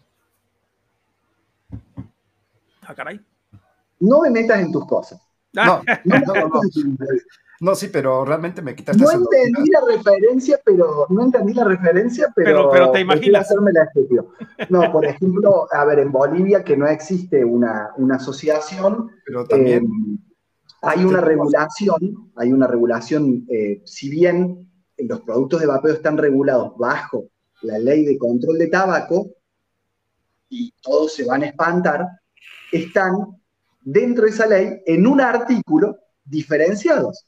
Ah, caray. No me metas en tus cosas. Ah. No, no, no, No, sí, pero realmente me quitaste No entendí la referencia, pero no entendí la referencia, pero, Pero- pero te imaginas. hacerme la. No, por ejemplo, a ver, en Bolivia que no existe una, una asociación, Pero también, eh, hay una regulación, hay una regulación, eh, si bien los productos de vapeo están regulados bajo la ley de control de tabaco y todos se van a espantar, están dentro de esa ley en un artículo diferenciados.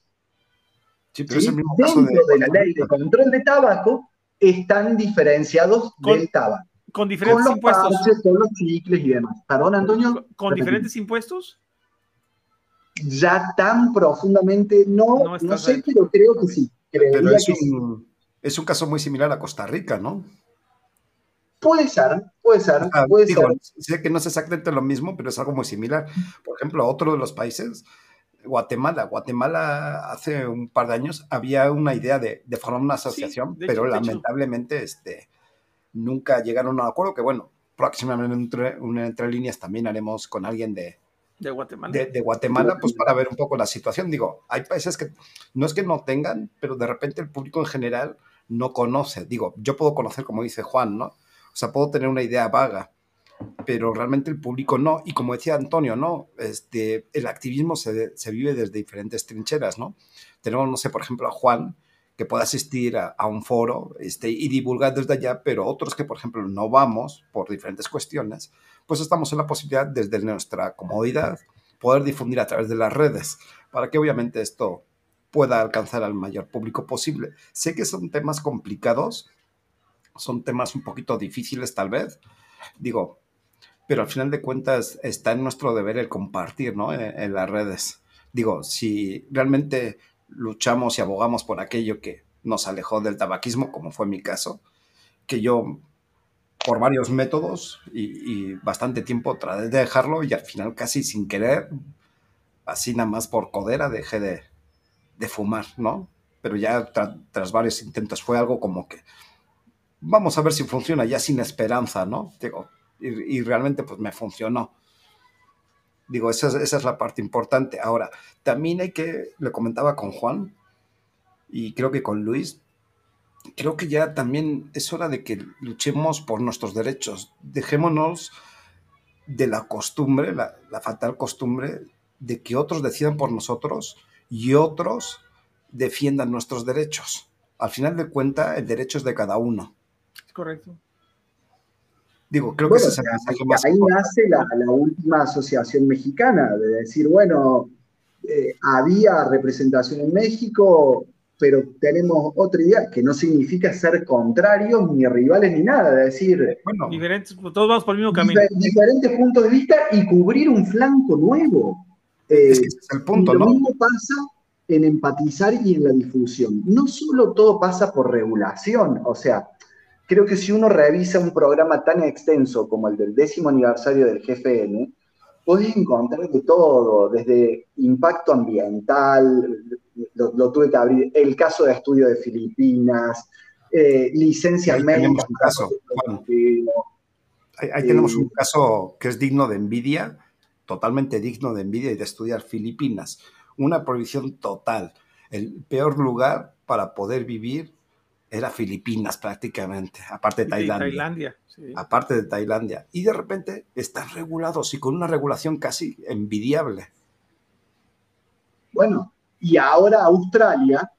sí, pero ¿sí? es el mismo caso Dentro de, la ley de control de tabaco están diferenciados Con- del tabaco. Con Con diferentes los impuestos. parches, con los chicles y demás. Perdón, Antonio. Con- Con diferentes impuestos. Ya tan profundamente, no, No sé, pero creo que sí. Pero es que sí. es un caso muy similar a Costa Rica, ¿no? Puede ser, puede ser, Ah, puede digo, ser. sé que no es exactamente lo mismo, pero es algo muy similar. Por ejemplo, otro de los países, Guatemala. Guatemala hace un par de años había una idea de, de formar una asociación, pero hecho, hecho. lamentablemente este, nunca llegaron a un acuerdo que, bueno, próximamente entre, una entre líneas también haremos con alguien de, De Guatemala. de, de Guatemala, pues para ver un poco la situación. Digo, hay países que no es que no tengan, pero de repente el público en general no conoce. Digo, yo puedo conocer, como dice Juan, ¿no? O sea, puedo tener una idea vaga, pero realmente el público no. Y como decía Antonio, ¿no? Este, el activismo se, se vive desde diferentes trincheras, ¿no? Tenemos, no sé, por ejemplo, a Juan, que puede asistir a, a un foro este, y divulgar desde allá, pero otros que, por ejemplo, no vamos por diferentes cuestiones, pues estamos en la posibilidad, desde nuestra comodidad, poder difundir a través de las redes, para que obviamente esto pueda alcanzar al mayor público posible. Sé que son temas complicados, son temas un poquito difíciles tal vez, digo, pero al final de cuentas está en nuestro deber el compartir, ¿no? En, en las redes. Digo, si realmente luchamos y abogamos por aquello que nos alejó del tabaquismo, como fue mi caso, que yo por varios métodos y, bastante tiempo traté de dejarlo y al final casi sin querer, así nada más por codera, dejé de, de fumar, ¿no? Pero ya tra- tras varios intentos fue algo como que vamos a ver si funciona, ya sin esperanza, ¿no? Digo, y, realmente pues me funcionó. Digo, esa es, esa es la parte importante. Ahora, también hay que, le comentaba con Juan y creo que con Luis, creo que ya también es hora de que luchemos por nuestros derechos. Dejémonos de la costumbre, la, la fatal costumbre de que otros decidan por nosotros y otros defiendan nuestros derechos. Al final de cuentas, el derecho es de cada uno. Es correcto. Digo, creo Bueno, que ese es el mensaje más ahí importante. nace la, la última asociación mexicana, de decir, bueno, eh, había representación en México, pero tenemos otra idea, que no significa ser contrarios, ni rivales, ni nada, de decir, Bueno, Diferentes, todos vamos por el mismo camino. difer- diferentes puntos de vista y cubrir un flanco nuevo. Eh, es que ese es el punto, y lo ¿no? mismo pasa en empatizar y en la difusión. No solo todo pasa por regulación, o sea, creo que si uno revisa un programa tan extenso como el del décimo aniversario del GFN, puedes encontrar de todo, desde impacto ambiental, lo, lo tuve que abrir, el caso de estudio de Filipinas, eh, licencias Ahí tenemos médicas. un caso, Juan. eh, Ahí, ahí tenemos Eh, un caso que es digno de envidia, totalmente digno de envidia y de estudiar Filipinas. Una prohibición total. El peor lugar para poder vivir era Filipinas prácticamente, aparte de De Tailandia. Tailandia. sí. Aparte de Tailandia. Y de repente están regulados y con una regulación casi envidiable. Bueno, y ahora Australia,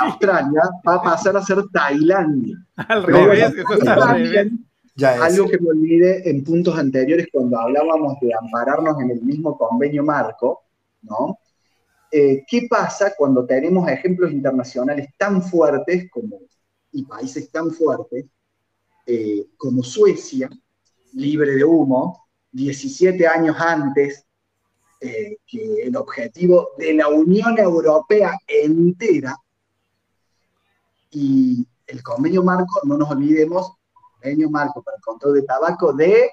Australia va a pasar a ser Tailandia. Al revés, eso está al revés. Ya es. Algo que me olvidé en puntos anteriores cuando hablábamos de ampararnos en el mismo convenio marco, ¿no? Eh, ¿Qué pasa cuando tenemos ejemplos internacionales tan fuertes como, y países tan fuertes eh, como Suecia, libre de humo, 17 años antes eh, que el objetivo de la Unión Europea entera y el convenio marco, no nos olvidemos, convenio marco para el control de tabaco de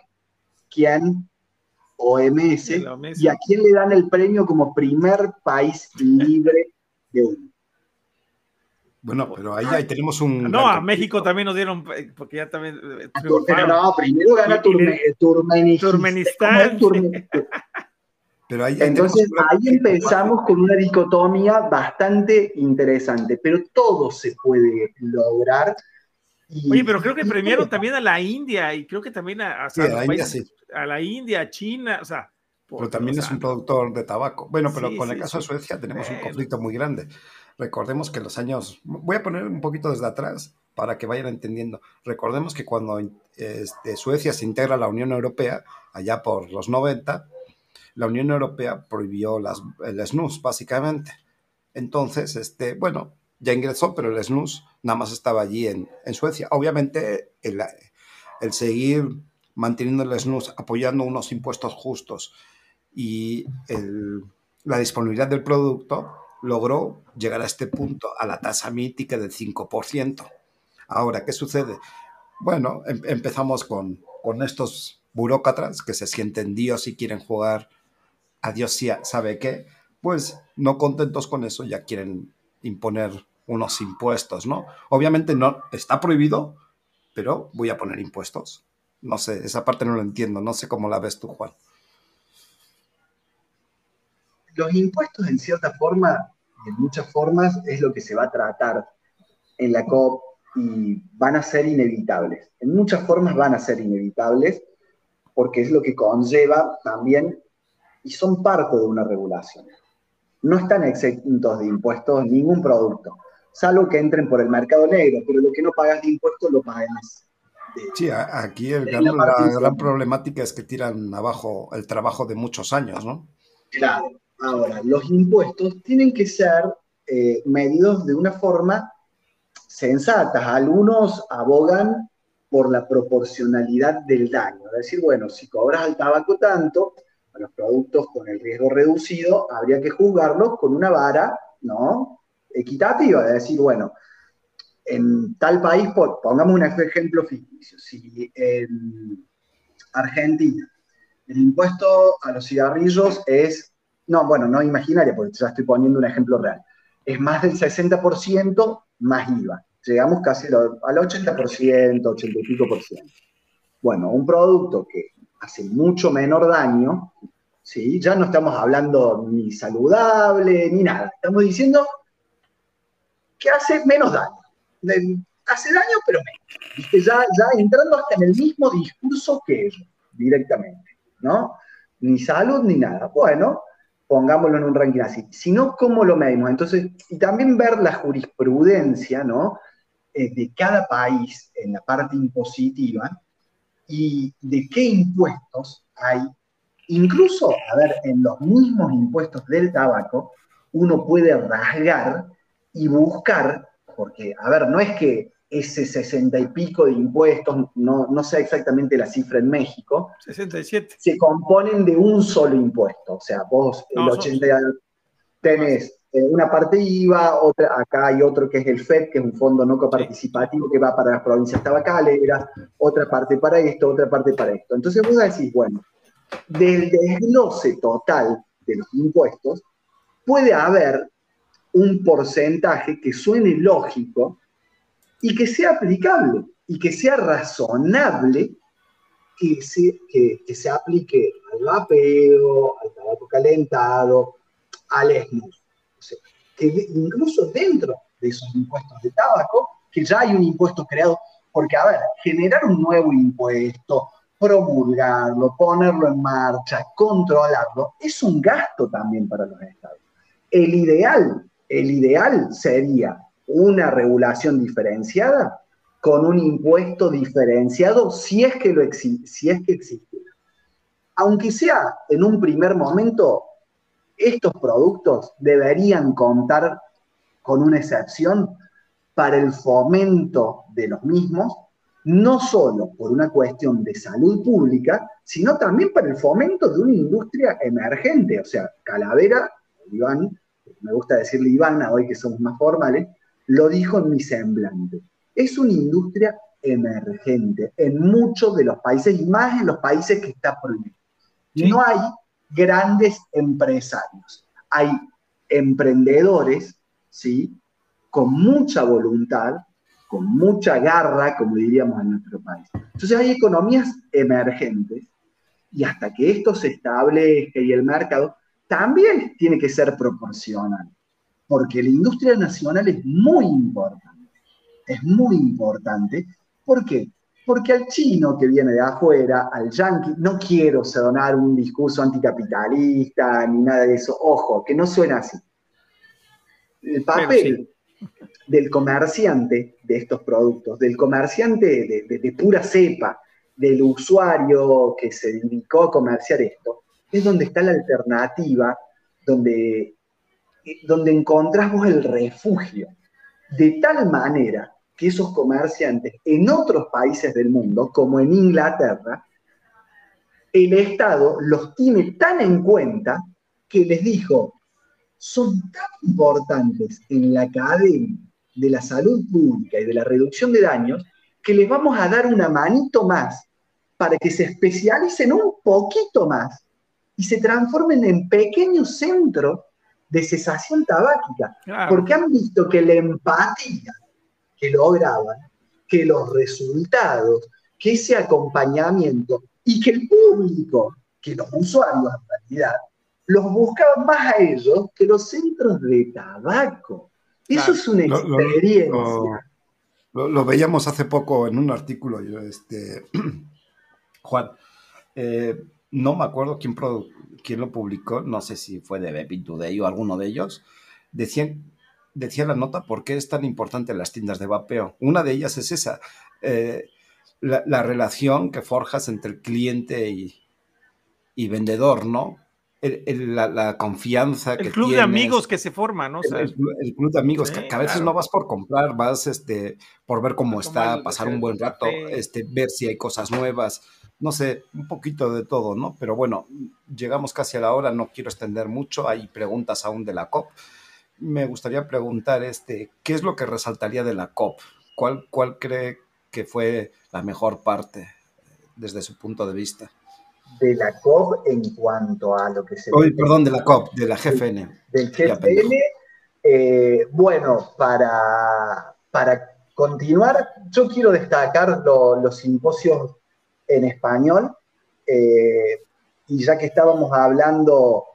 quién, OMS, y a quién le dan el premio como primer país libre de humo. Bueno, pero ahí, ahí tenemos un. No, a México también nos dieron, eh, porque ya también eh, Pero triunfaron. no, primero gana Turme- Turmenistán. Turmenistán, ¿Cómo es Turme- Pero ahí Entonces, ahí empezamos con una dicotomía bastante interesante, pero todo se puede lograr. Oye, pero creo que premiaron también a la India y creo que también a, sí, a, la, India, sí. a la India, a China, o sea. pero también es un productor de tabaco. Bueno, pero sí, con el caso de Suecia tenemos un conflicto muy grande. Recordemos que los años, voy a poner un poquito desde atrás para que vayan entendiendo. Recordemos que cuando este, Suecia se integra a la Unión Europea, allá por los 90, la Unión Europea prohibió las, el snus, básicamente. Entonces, este, bueno, ya ingresó, pero el snus nada más estaba allí en, en Suecia. Obviamente, el, el, seguir manteniendo el snus, apoyando unos impuestos justos y el, la disponibilidad del producto, logró llegar a este punto, a la tasa mítica del 5%. Ahora, ¿qué sucede? Bueno, em empezamos con, con estos burócratas que se sienten Dios y quieren jugar a Dios sabe qué, pues no contentos con eso ya quieren imponer unos impuestos, ¿no? Obviamente no está prohibido, pero voy a poner impuestos. No sé, esa parte no lo entiendo, no sé cómo la ves tú, Juan. Los impuestos en cierta forma, en muchas formas, es lo que se va a tratar en la COP y van a ser inevitables. En muchas formas van a ser inevitables porque es lo que conlleva también y son parte de una regulación. No están exentos de impuestos ningún producto, salvo que entren por el mercado negro, pero lo que no pagas de impuestos lo pagas. sí, aquí el gran, la, la gran problemática es que tiran abajo el trabajo de muchos años, ¿no? Claro. Ahora, los impuestos tienen que ser eh, medidos de una forma sensatas. Algunos abogan por la proporcionalidad del daño. Es decir, bueno, si cobras al tabaco tanto, a los productos con el riesgo reducido, habría que juzgarlos con una vara, ¿no? Equitativa, es decir, bueno, en tal país, pongamos un ejemplo ficticio, si en Argentina el impuesto a los cigarrillos es, no, bueno, no imaginaria, porque ya estoy poniendo un ejemplo real, es más del 60% más IVA. Llegamos casi al 80%, 80 y pico por ciento. Bueno, un producto que hace mucho menor daño, ¿sí? ya no estamos hablando ni saludable ni nada, estamos diciendo que hace menos daño. Hace daño, pero menos. Ya, entrando hasta en el mismo discurso que ellos, directamente, ¿no? Ni salud ni nada. Bueno, pongámoslo en un ranking así. Si no, ¿cómo lo medimos? Entonces, y también ver la jurisprudencia, ¿no? Eh, de cada país en la parte impositiva, y de qué impuestos hay. Incluso, a ver, en los mismos impuestos del tabaco, uno puede rasgar y buscar, porque, a ver, no es que ese sesenta y pico de impuestos, no, no sé exactamente la cifra en México, 67. se componen de un solo impuesto. O sea, vos el 80 tenés eh, una parte IVA, otra, acá hay otro que es el FED, que es un fondo no coparticipativo que va para las provincias tabacaleras, otra parte para esto, otra parte para esto. Entonces vos decís, bueno, del desglose total de los impuestos, puede haber un porcentaje que suene lógico y que sea aplicable y que sea razonable que se, que, se aplique al vapeo, al tabaco calentado, al snus que incluso dentro de esos impuestos de tabaco, que ya hay un impuesto creado, porque, a ver, generar un nuevo impuesto, promulgarlo, ponerlo en marcha, controlarlo, es un gasto también para los estados. El ideal, el ideal sería una regulación diferenciada con un impuesto diferenciado si es que, lo si es que existe. Aunque sea en un primer momento estos productos deberían contar con una excepción para el fomento de los mismos, no solo por una cuestión de salud pública, sino también para el fomento de una industria emergente. O sea, Calavera, Iván, me gusta decirle Iván, hoy que somos más formales, lo dijo en mi semblante. Es una industria emergente en muchos de los países y más en los países que está prohibido. No hay grandes empresarios. Hay emprendedores, ¿sí? Con mucha voluntad, con mucha garra, como diríamos en nuestro país. Entonces hay economías emergentes y hasta que esto se establezca y el mercado, también tiene que ser proporcional, porque la industria nacional es muy importante, es muy importante. ¿Por qué? Porque al chino que viene de afuera, al yankee, no quiero sonar un discurso anticapitalista ni nada de eso, ojo, que no suena así. El papel del comerciante de estos productos, del comerciante de, pura cepa, del usuario que se dedicó a comerciar esto, es donde está la alternativa, donde, donde encontrás vos el refugio. De tal manera que esos comerciantes en otros países del mundo, como en Inglaterra, el Estado los tiene tan en cuenta que les dijo, son tan importantes en la cadena de la salud pública y de la reducción de daños que les vamos a dar una manito más para que se especialicen un poquito más y se transformen en pequeños centros de cesación tabáquica, porque han visto que la empatía que lograban, que los resultados, que ese acompañamiento y que el público, que los usuarios en realidad, los buscaban más a ellos que los centros de tabaco. Eso es una experiencia. Lo, veíamos hace poco en un artículo, yo, este, Juan, eh, no me acuerdo quién, quién, lo publicó, no sé si fue de Bepin Today o alguno de ellos, decían, decía la nota por qué es tan importante las tiendas de vapeo. Una de ellas es esa, eh, la, relación que forjas entre el cliente y, y vendedor, ¿no? la, confianza el club de amigos que se forma, ¿no? el, club de amigos, que, a veces no vas por comprar, vas este, por ver cómo está, pasar un buen rato, este, ver si hay cosas nuevas, no sé, un poquito de todo, ¿no? Pero bueno, llegamos casi a la hora, no quiero extender mucho, hay preguntas aún de la COP. Me gustaría preguntar, este, ¿qué es lo que resaltaría de la COP? ¿Cuál, cuál cree que fue la mejor parte desde su punto de vista? de la COP en cuanto a lo que se... perdón, de la COP, de la GFN. Del GFN. Eh, bueno, para, para continuar, yo quiero destacar los simposios en español, eh, y ya que estábamos hablando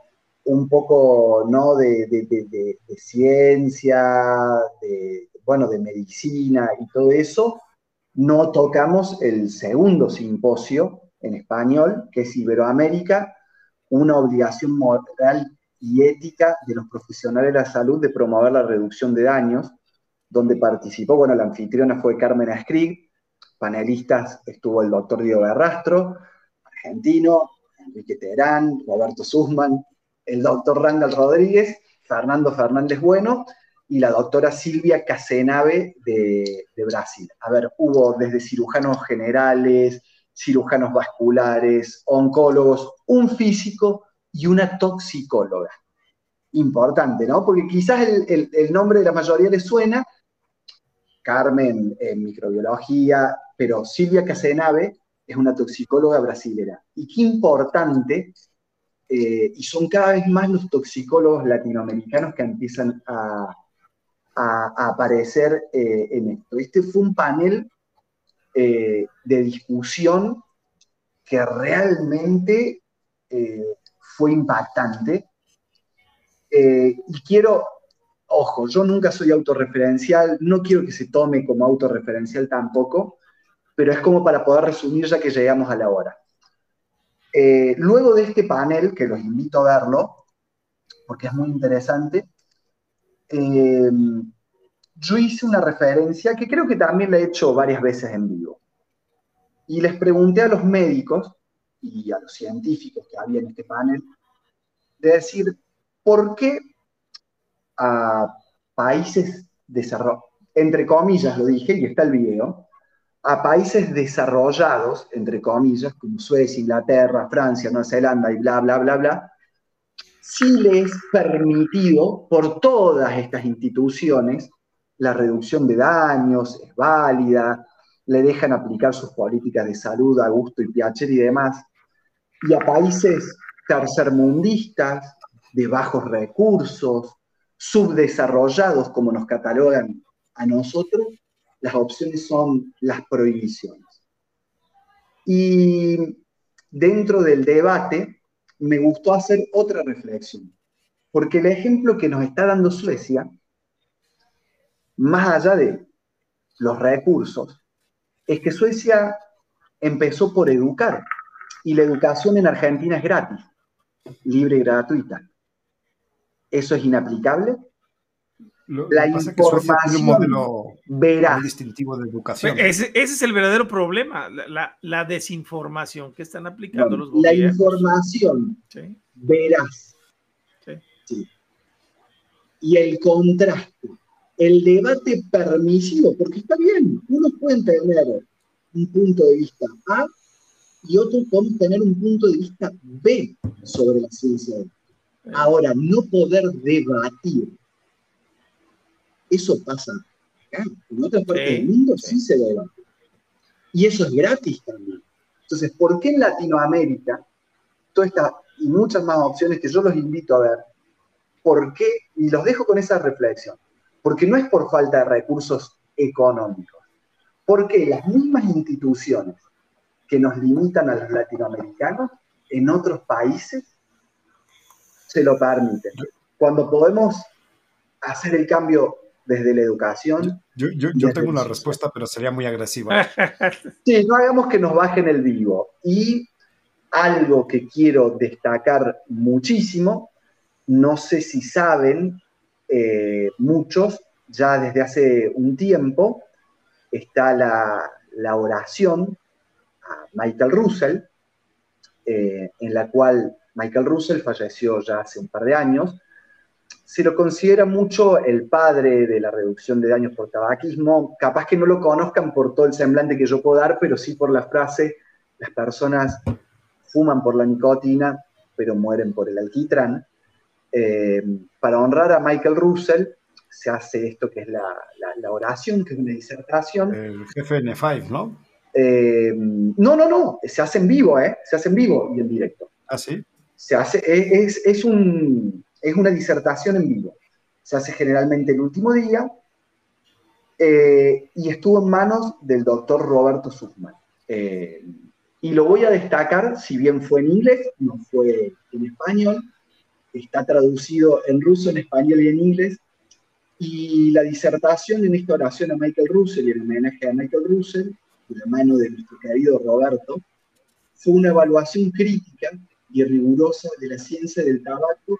un poco ¿no? de, ciencia, de, bueno, de medicina y todo eso, no tocamos el segundo simposio, en español, que es Iberoamérica, una obligación moral y ética de los profesionales de la salud de promover la reducción de daños, donde participó, bueno, la anfitriona fue Carmen Ascrig, panelistas estuvo el doctor Diego Berrastro, argentino, Enrique Terán, Roberto Sussman, el doctor Randall Rodríguez, Fernando Fernández Bueno y la doctora Silvia Casenave de, Brasil. A ver, hubo desde cirujanos generales, cirujanos vasculares, oncólogos, un físico y una toxicóloga. Importante, ¿no? Porque quizás el, nombre de la mayoría le suena, Carmen en microbiología, pero Silvia Casenave es una toxicóloga brasilera. Y qué importante, eh, y son cada vez más los toxicólogos latinoamericanos que empiezan a, aparecer eh, en esto. Este fue un panel eh, de discusión que realmente fue impactante. Y quiero, ojo, yo nunca soy autorreferencial, no quiero que se tome como autorreferencial tampoco, pero es como para poder resumir ya que llegamos a la hora. luego de este panel, que los invito a verlo, porque es muy interesante, yo hice una referencia que creo que también la he hecho varias veces en vivo. Y les pregunté a los médicos y a los científicos que había en este panel, de decir, ¿por qué a países desarrollados, entre comillas lo dije, y está el video, a países desarrollados, entre comillas, como Suecia, Inglaterra, Francia, Nueva Zelanda y bla, bla, bla, bla, sí les permitido por todas estas instituciones la reducción de daños es válida, le dejan aplicar sus políticas de salud a gusto y piacere y demás. Y a países tercermundistas, de bajos recursos, subdesarrollados, como nos catalogan a nosotros, las opciones son las prohibiciones. Y dentro del debate, me gustó hacer otra reflexión. Porque el ejemplo que nos está dando Suecia, más allá de los recursos, es que Suecia empezó por educar. Y la educación en Argentina es gratis, libre y gratuita. ¿Eso es inaplicable? Lo, La lo pasa es que tiene un información modelo muy distintivo de educación. Ese, ese es el verdadero problema, la, la- la desinformación que están aplicando los la gobiernos. información Sí, verás. Sí. Sí. Y el contraste, el debate permisivo, porque está bien, unos pueden tener un punto de vista A y otros pueden tener un punto de vista B sobre la ciencia. Ahora, no poder debatir, eso pasa acá. En otras partes Sí, del mundo sí. sí se debate. Y eso es gratis también. Entonces, ¿por qué en Latinoamérica, todas estas y muchas más opciones que yo los invito a ver, ¿por qué? Y los dejo con esa reflexión. Porque no es por falta de recursos económicos. Porque las mismas instituciones que nos limitan a los latinoamericanos, en otros países se lo permiten. Cuando podemos hacer el cambio desde la educación, Yo, yo- yo Desde tengo una respuesta, pero sería muy agresiva. Sí, no hagamos que nos bajen el vivo. Y algo que quiero destacar muchísimo, no sé si saben, eh, muchos, ya desde hace un tiempo, está la, la oración a Michael Russell, eh, en la cual Michael Russell falleció ya hace un par de años. Se lo considera mucho el padre de la reducción de daños por tabaquismo. Capaz que no lo conozcan por todo el semblante que yo puedo dar, pero sí por la frase, las personas fuman por la nicotina, pero mueren por el alquitrán. Eh, para honrar a Michael Russell, se hace esto que es la, la- la oración, que es una disertación. El jefe N5, ¿no? Eh, no, no, no, se hace en vivo, ¿eh? Se hace en vivo y en directo Ah, sí. se hace, es, es- es un, es una disertación en vivo. Se hace generalmente el último día eh, y estuvo en manos del doctor Roberto Sussman. Eh, y lo voy a destacar, si bien fue en inglés, no fue en español, está traducido en ruso, en español y en inglés. Y la disertación en esta oración a Michael Russell y el homenaje a Michael Russell, de la mano de nuestro querido Roberto, fue una evaluación crítica y rigurosa de la ciencia del tabaco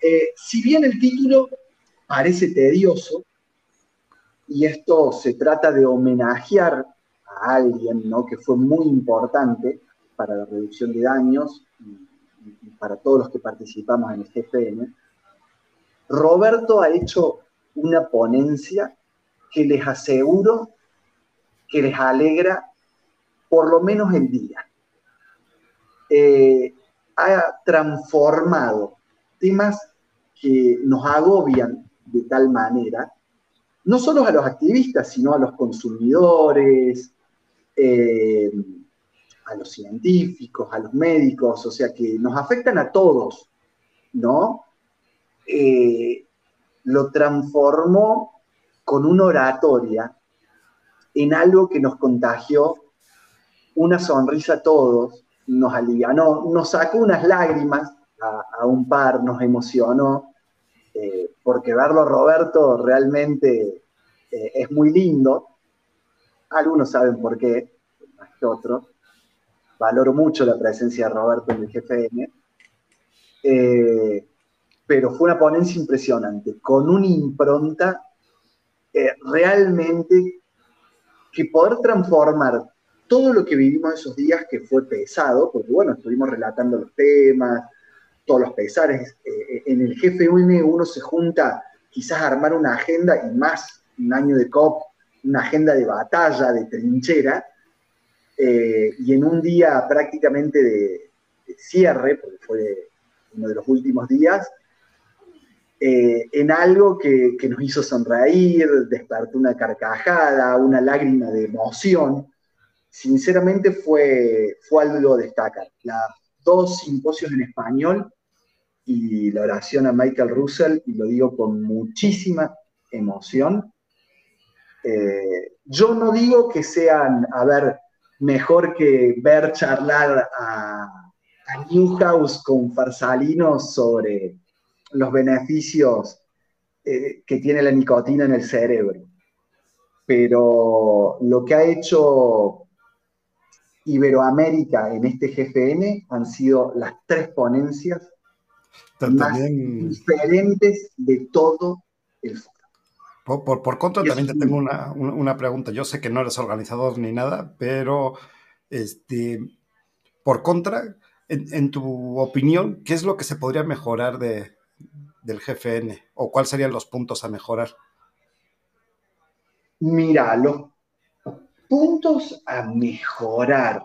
Eh, si bien el título parece tedioso, y esto se trata de homenajear a alguien que fue muy importante para la reducción de daños y, para todos los que participamos en el GFN, Roberto ha hecho una ponencia que les aseguro que les alegra por lo menos el día. Eh, ha transformado temas que nos agobian de tal manera, no solo a los activistas, sino a los consumidores, eh, a los científicos, a los médicos, o sea, que nos afectan a todos, ¿no? Eh, lo transformó con una oratoria en algo que nos contagió una sonrisa a todos, nos alivianó, nos sacó unas lágrimas a, un par, nos emocionó, eh, porque verlo Roberto realmente eh, es muy lindo. Algunos saben por qué, más que otros. Valoro mucho la presencia de Roberto en el GFN. Eh, pero fue una ponencia impresionante, con una impronta realmente que poder transformar todo lo que vivimos esos días que fue pesado, porque bueno, estuvimos relatando los temas, todos los pesares, eh, en el GFN uno se junta quizás a armar una agenda y más un año de COP, una agenda de batalla, de trinchera, eh, y en un día prácticamente de, de cierre, porque fue uno de los últimos días, eh, en algo que, que, nos hizo sonreír, despertó una carcajada, una lágrima de emoción. Sinceramente fue, fue algo destacar. Las dos simposios en español y la oración a Michael Russell, y lo digo con muchísima emoción. Eh, yo no digo que sean, a ver, mejor que ver charlar a, Newhouse con Farsalinos sobre los beneficios eh, que tiene la nicotina en el cerebro. Pero lo que ha hecho Iberoamérica en este GFN han sido las tres ponencias más diferentes de todo el foro. Por, por, contra, también te tengo una, una, pregunta. Yo sé que no eres organizador ni nada, pero este, por contra, en, tu opinión, ¿qué es lo que se podría mejorar de, del GFN? ¿O cuáles serían los puntos a mejorar? Mira, los puntos a mejorar,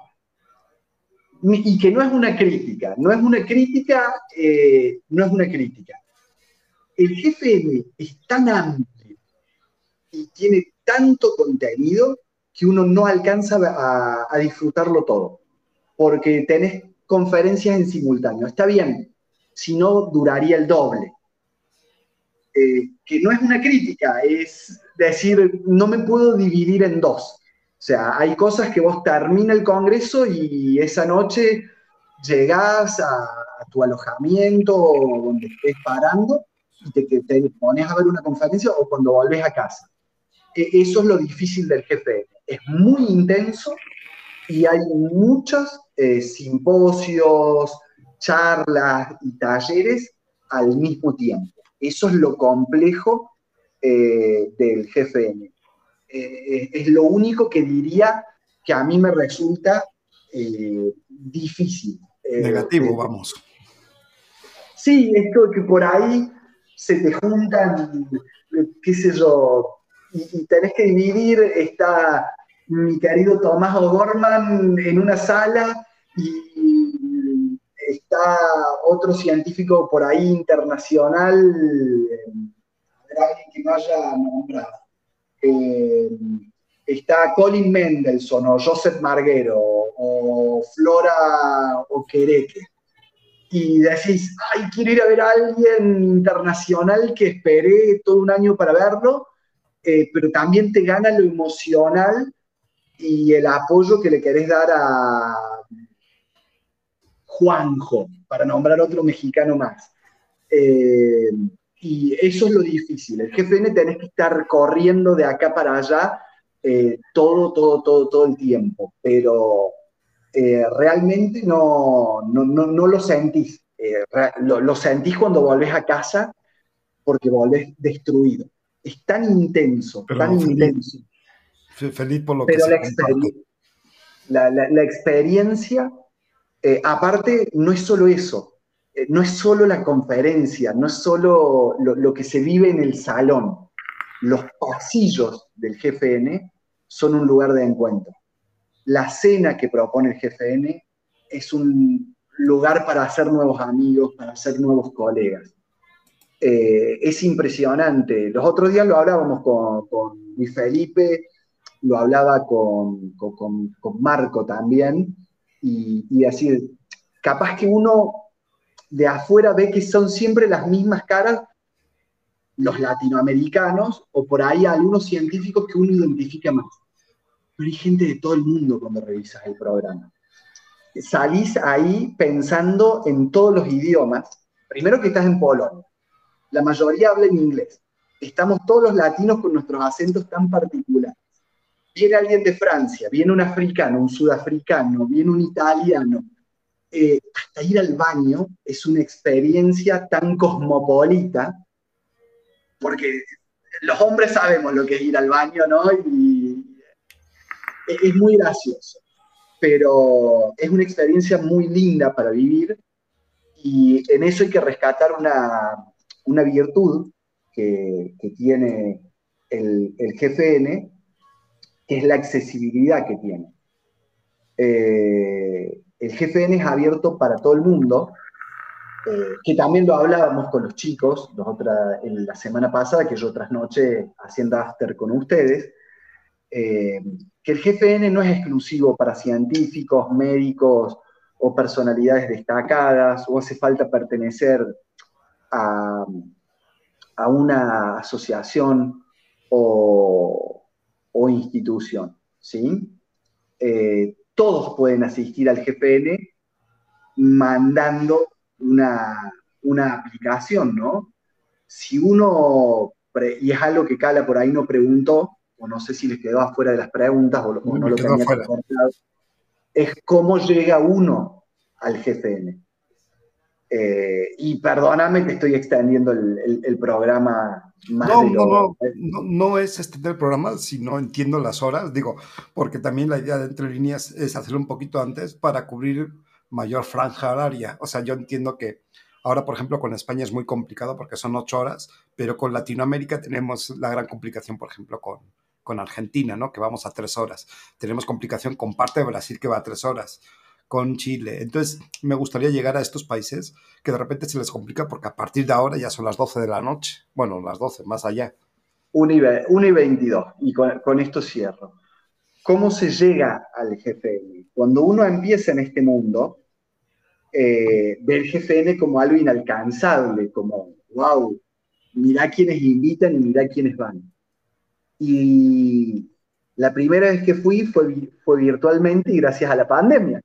y que no es una crítica, no es una crítica, eh, no es una crítica. El GFN es tan amplio y tiene tanto contenido que uno no alcanza a, a disfrutarlo todo, porque tenés conferencias en simultáneo. Está bien, si no duraría el doble. Eh, que no es una crítica, es decir, no me puedo dividir en dos. O sea, hay cosas que vos termina el congreso y esa noche llegás a, tu alojamiento o donde estés parando y te, pones a ver una conferencia o cuando volvés a casa. E, eso es lo difícil del jefe. Es muy intenso y hay muchos eh, simposios, charlas y talleres al mismo tiempo. Eso es lo complejo eh, del GFN. Eh, es lo único que diría que a mí me resulta difícil. Negativo, vamos. Sí, esto que por ahí se te juntan, qué sé yo, y, y tenés que dividir esta mi querido Tomás O'Gorman en una sala y está otro científico por ahí internacional, alguien que no haya nombrado. Eh, está Colin Mendelssohn o Joseph Marguero o Flora Oquereque. Y decís, ay, quiero ir a ver a alguien internacional que esperé todo un año para verlo, eh, pero también te gana lo emocional y el apoyo que le querés dar a Juanjo, para nombrar otro mexicano más. Eh, y eso es lo difícil. El GFN tenés que estar corriendo de acá para allá eh, todo, todo, todo, todo el tiempo, pero eh, realmente no, no, no, lo sentís. Lo, lo, sentís cuando volvés a casa porque volvés destruido. Es tan intenso, tan intenso Feliz por lo Pero que la, experiencia, la, la, experiencia, eh, aparte, no es solo eso, eh, no es solo la conferencia, no es solo lo, que se vive en el salón. Los pasillos del GFN son un lugar de encuentro. La cena que propone el GFN es un lugar para hacer nuevos amigos, para hacer nuevos colegas. Eh, es impresionante. Los otros días lo hablábamos con, Luis Felipe, lo hablaba con, con, con Marco también, y, decir, capaz que uno de afuera ve que son siempre las mismas caras los latinoamericanos, o por ahí algunos científicos que uno identifica más. Pero hay gente de todo el mundo cuando revisas el programa. Salís ahí pensando en todos los idiomas. Primero que estás en Polonia. La mayoría habla en inglés. Estamos todos los latinos con nuestros acentos tan particulares viene alguien de Francia, viene un africano, un sudafricano, viene un italiano. Eh, hasta ir al baño es una experiencia tan cosmopolita, porque los hombres sabemos lo que es ir al baño, ¿no? Y es muy gracioso, pero es una experiencia muy linda para vivir y en eso hay que rescatar una, una virtud que, que tiene el, el GFN, que es la accesibilidad que tiene. Eh, el GFN es abierto para todo el mundo, eh, que también lo hablábamos con los chicos la semana pasada, que yo trasnoche haciendo after con ustedes, eh, que el GFN no es exclusivo para científicos, médicos o personalidades destacadas, o hace falta pertenecer a, una asociación o, o institución, ¿sí? Eh, todos pueden asistir al GPN mandando una, una aplicación, ¿no? Si uno, y es algo que Cala por ahí no preguntó, o no sé si les quedó afuera de las preguntas o, no lo tenía claro, es cómo llega uno al GFN. Eh, y perdóname, te estoy extendiendo el, programa no, no, no, no, es extender el programa, sino entiendo las horas, digo, porque también la idea de entre líneas es hacerlo un poquito antes para cubrir mayor franja horaria. O sea, yo entiendo que ahora, por ejemplo, con España es muy complicado porque son ocho horas, pero con Latinoamérica tenemos la gran complicación, por ejemplo, con, con Argentina, ¿no? Que vamos a tres horas. Tenemos complicación con parte de Brasil que va a tres horas, con Chile. Entonces, me gustaría llegar a estos países que de repente se les complica porque a partir de ahora ya son las 12 de la noche. Bueno, las 12, más allá. 1 y, 22, y con, esto cierro. ¿Cómo se llega al GFN? Cuando uno empieza en este mundo, eh, ve el GFN como algo inalcanzable, como, wow, mira quiénes invitan y mira quiénes van. Y la primera vez que fui fue, fue virtualmente y gracias a la pandemia.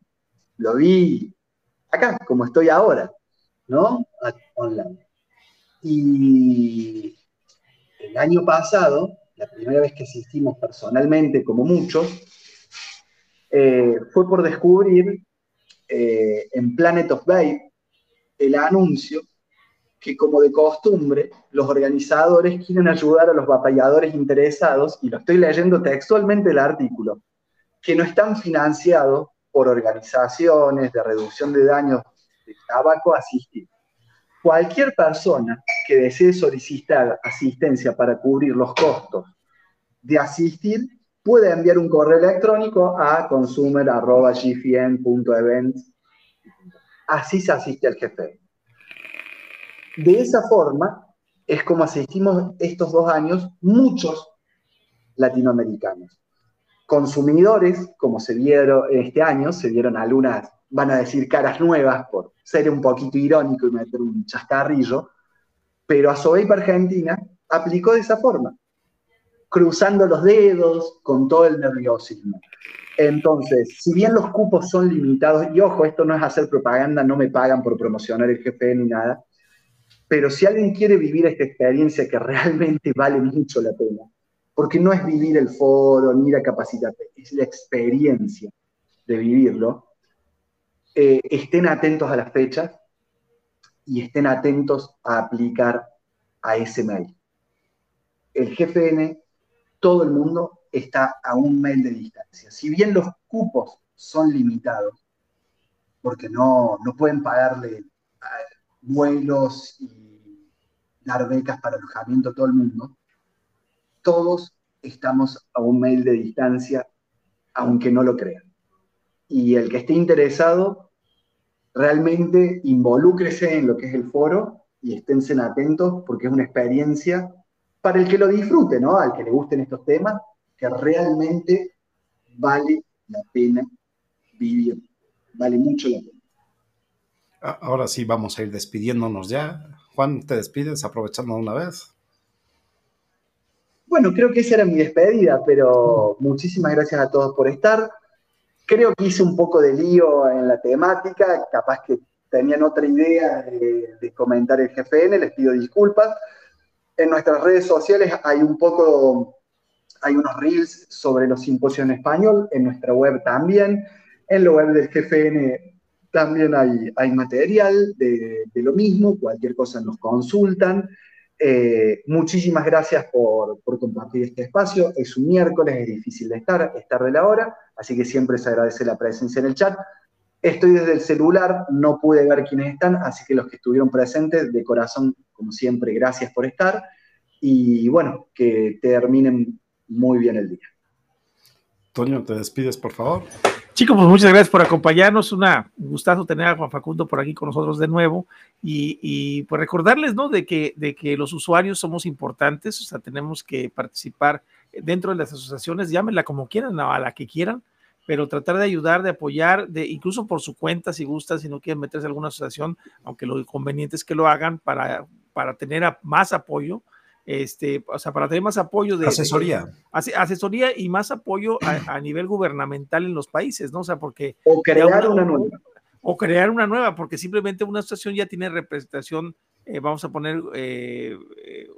Lo vi acá, como estoy ahora, ¿no? Online. Y el año pasado, la primera vez que asistimos personalmente, como muchos, eh, fue por descubrir eh, en Planet of Bay el anuncio que como de costumbre, los organizadores quieren ayudar a los batalladores interesados, y lo estoy leyendo textualmente el artículo, que no están financiados por organizaciones de reducción de daños de tabaco a asistir. Cualquier persona que desee solicitar asistencia para cubrir los costos de asistir puede enviar un correo electrónico a consumer.gfn.events. Así se asiste al jefe. De esa forma es como asistimos estos dos años muchos latinoamericanos. Consumidores, como se vieron este año, se vieron algunas, van a decir caras nuevas, por ser un poquito irónico y meter un chascarrillo, pero a Sobeip Argentina aplicó de esa forma, cruzando los dedos con todo el nerviosismo. Entonces, si bien los cupos son limitados, y ojo, esto no es hacer propaganda, no me pagan por promocionar el GP ni nada, pero si alguien quiere vivir esta experiencia que realmente vale mucho la pena, porque no es vivir el foro ni la capacidad, es la experiencia de vivirlo, eh, estén atentos a las fechas y estén atentos a aplicar a ese mail. El GFN, todo el mundo está a un mail de distancia. Si bien los cupos son limitados, porque no, no pueden pagarle vuelos y dar becas para alojamiento a todo el mundo, todos estamos a un mail de distancia, aunque no lo crean. Y el que esté interesado, realmente involúcrese en lo que es el foro y esténse atentos porque es una experiencia para el que lo disfrute, ¿no? Al que le gusten estos temas, que realmente vale la pena vivir, vale mucho la pena. Ahora sí, vamos a ir despidiéndonos ya. Juan, ¿te despides aprovechando una vez? Bueno, creo que esa era mi despedida, pero muchísimas gracias a todos por estar. Creo que hice un poco de lío en la temática, capaz que tenían otra idea de, comentar el GFN, les pido disculpas. En nuestras redes sociales hay un poco, hay unos reels sobre los simposios en español, en nuestra web también. En la web del GFN también hay, hay material de, lo mismo, cualquier cosa nos consultan. Eh, muchísimas gracias por, compartir este espacio. Es un miércoles, es difícil de estar, es tarde la hora, así que siempre se agradece la presencia en el chat. Estoy desde el celular, no pude ver quiénes están, así que los que estuvieron presentes, de corazón, como siempre, gracias por estar. Y bueno, que terminen muy bien el día. Toño, te despides, por favor. Chicos, pues muchas gracias por acompañarnos. Una, un gustazo tener a Juan Facundo por aquí con nosotros de nuevo. Y, y pues recordarles, ¿no? De que, de que los usuarios somos importantes, o sea, tenemos que participar dentro de las asociaciones, llámenla como quieran, a la que quieran, pero tratar de ayudar, de apoyar, de incluso por su cuenta, si gustan, si no quieren meterse en alguna asociación, aunque lo conveniente es que lo hagan para, para tener más apoyo este, o sea, para tener más apoyo de asesoría. De, asesoría y más apoyo a, a, nivel gubernamental en los países, ¿no? O sea, porque... O crear una, una nueva. O crear una nueva, porque simplemente una asociación ya tiene representación, eh, vamos a poner, eh,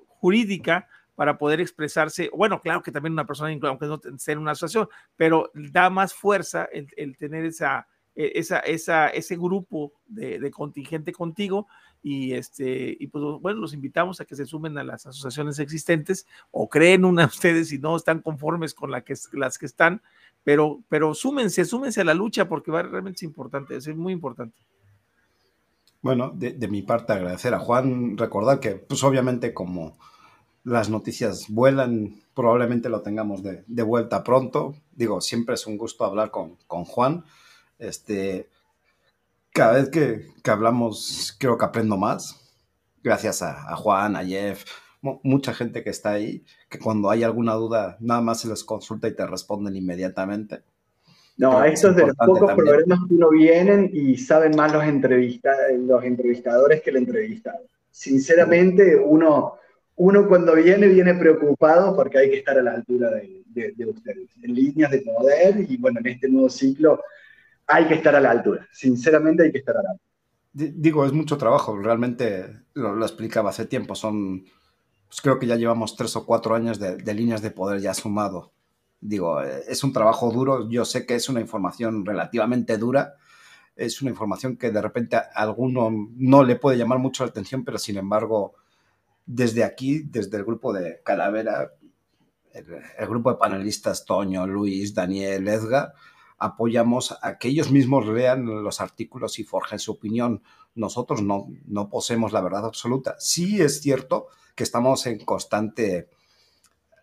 jurídica para poder expresarse. Bueno, claro que también una persona, aunque no sea una asociación, pero da más fuerza el, el tener esa, e, esa, esa, ese grupo de, de, contingente contigo y este y pues bueno los invitamos a que se sumen a las asociaciones existentes o creen una ustedes si no están conformes con la que, las que están pero pero súmense súmense a la lucha porque va realmente es importante es muy importante. Bueno de, de mi parte agradecer a Juan recordar que pues obviamente como las noticias vuelan probablemente lo tengamos de, de vuelta pronto. Digo siempre es un gusto hablar con, con Juan. Este cada vez que, que, hablamos, creo que aprendo más. Gracias a, a, Juan, a Jeff, mucha gente que está ahí, que cuando hay alguna duda, nada más se les consulta y te responden inmediatamente. No, esto es de los pocos también. programas que uno vienen y saben más los, entrevista, los entrevistadores que el entrevistado. Sinceramente, uno, uno cuando viene, viene preocupado porque hay que estar a la altura de, de, de ustedes, en líneas de poder y bueno, en este nuevo ciclo hay que estar a la altura. Sinceramente hay que estar a la altura. Digo, es mucho trabajo, realmente lo, explicaba hace tiempo, son, pues creo que ya llevamos tres o cuatro años de, líneas de poder ya sumado. Digo, es un trabajo duro, yo sé que es una información relativamente dura, es una información que de repente a alguno no le puede llamar mucho la atención, pero sin embargo, desde aquí, desde el grupo de Calavera, el, el grupo de panelistas, Toño, Luis, Daniel, Edgar, apoyamos a que ellos mismos lean los artículos y forjen su opinión. Nosotros no, no poseemos la verdad absoluta. Sí es cierto que estamos en constante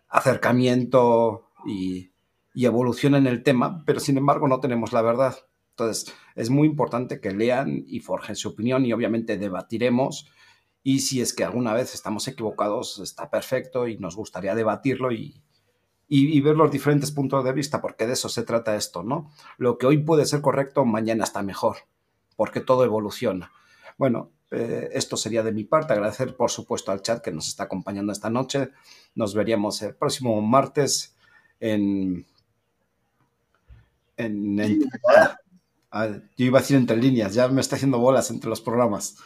acercamiento y, y evolución en el tema, pero sin embargo no tenemos la verdad. Entonces, es muy importante que lean y forjen su opinión y obviamente debatiremos. Y si es que alguna vez estamos equivocados, está perfecto y nos gustaría debatirlo y, y, y, ver los diferentes puntos de vista, porque de eso se trata esto, ¿no? Lo que hoy puede ser correcto, mañana está mejor, porque todo evoluciona. Bueno, eh, esto sería de mi parte. Agradecer, por supuesto, al chat que nos está acompañando esta noche. Nos veríamos el próximo martes en. en, en ah, ah, yo iba a decir entre líneas, ya me está haciendo bolas entre los programas.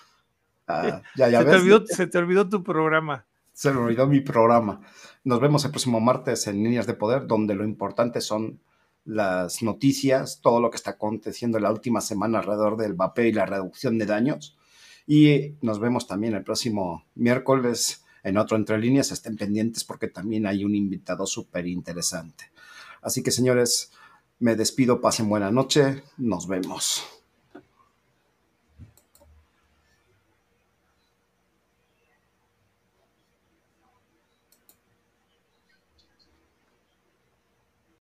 Ah, ya, ya se, ves. Te olvidó, se te olvidó tu programa. Se me olvidó mi programa. Nos vemos el próximo martes en Líneas de Poder, donde lo importante son las noticias, todo lo que está aconteciendo en la última semana alrededor del vapeo y la reducción de daños. Y nos vemos también el próximo miércoles en otro Entre Líneas. Estén pendientes porque también hay un invitado súper interesante. Así que, señores, me despido. Pasen buena noche. Nos vemos.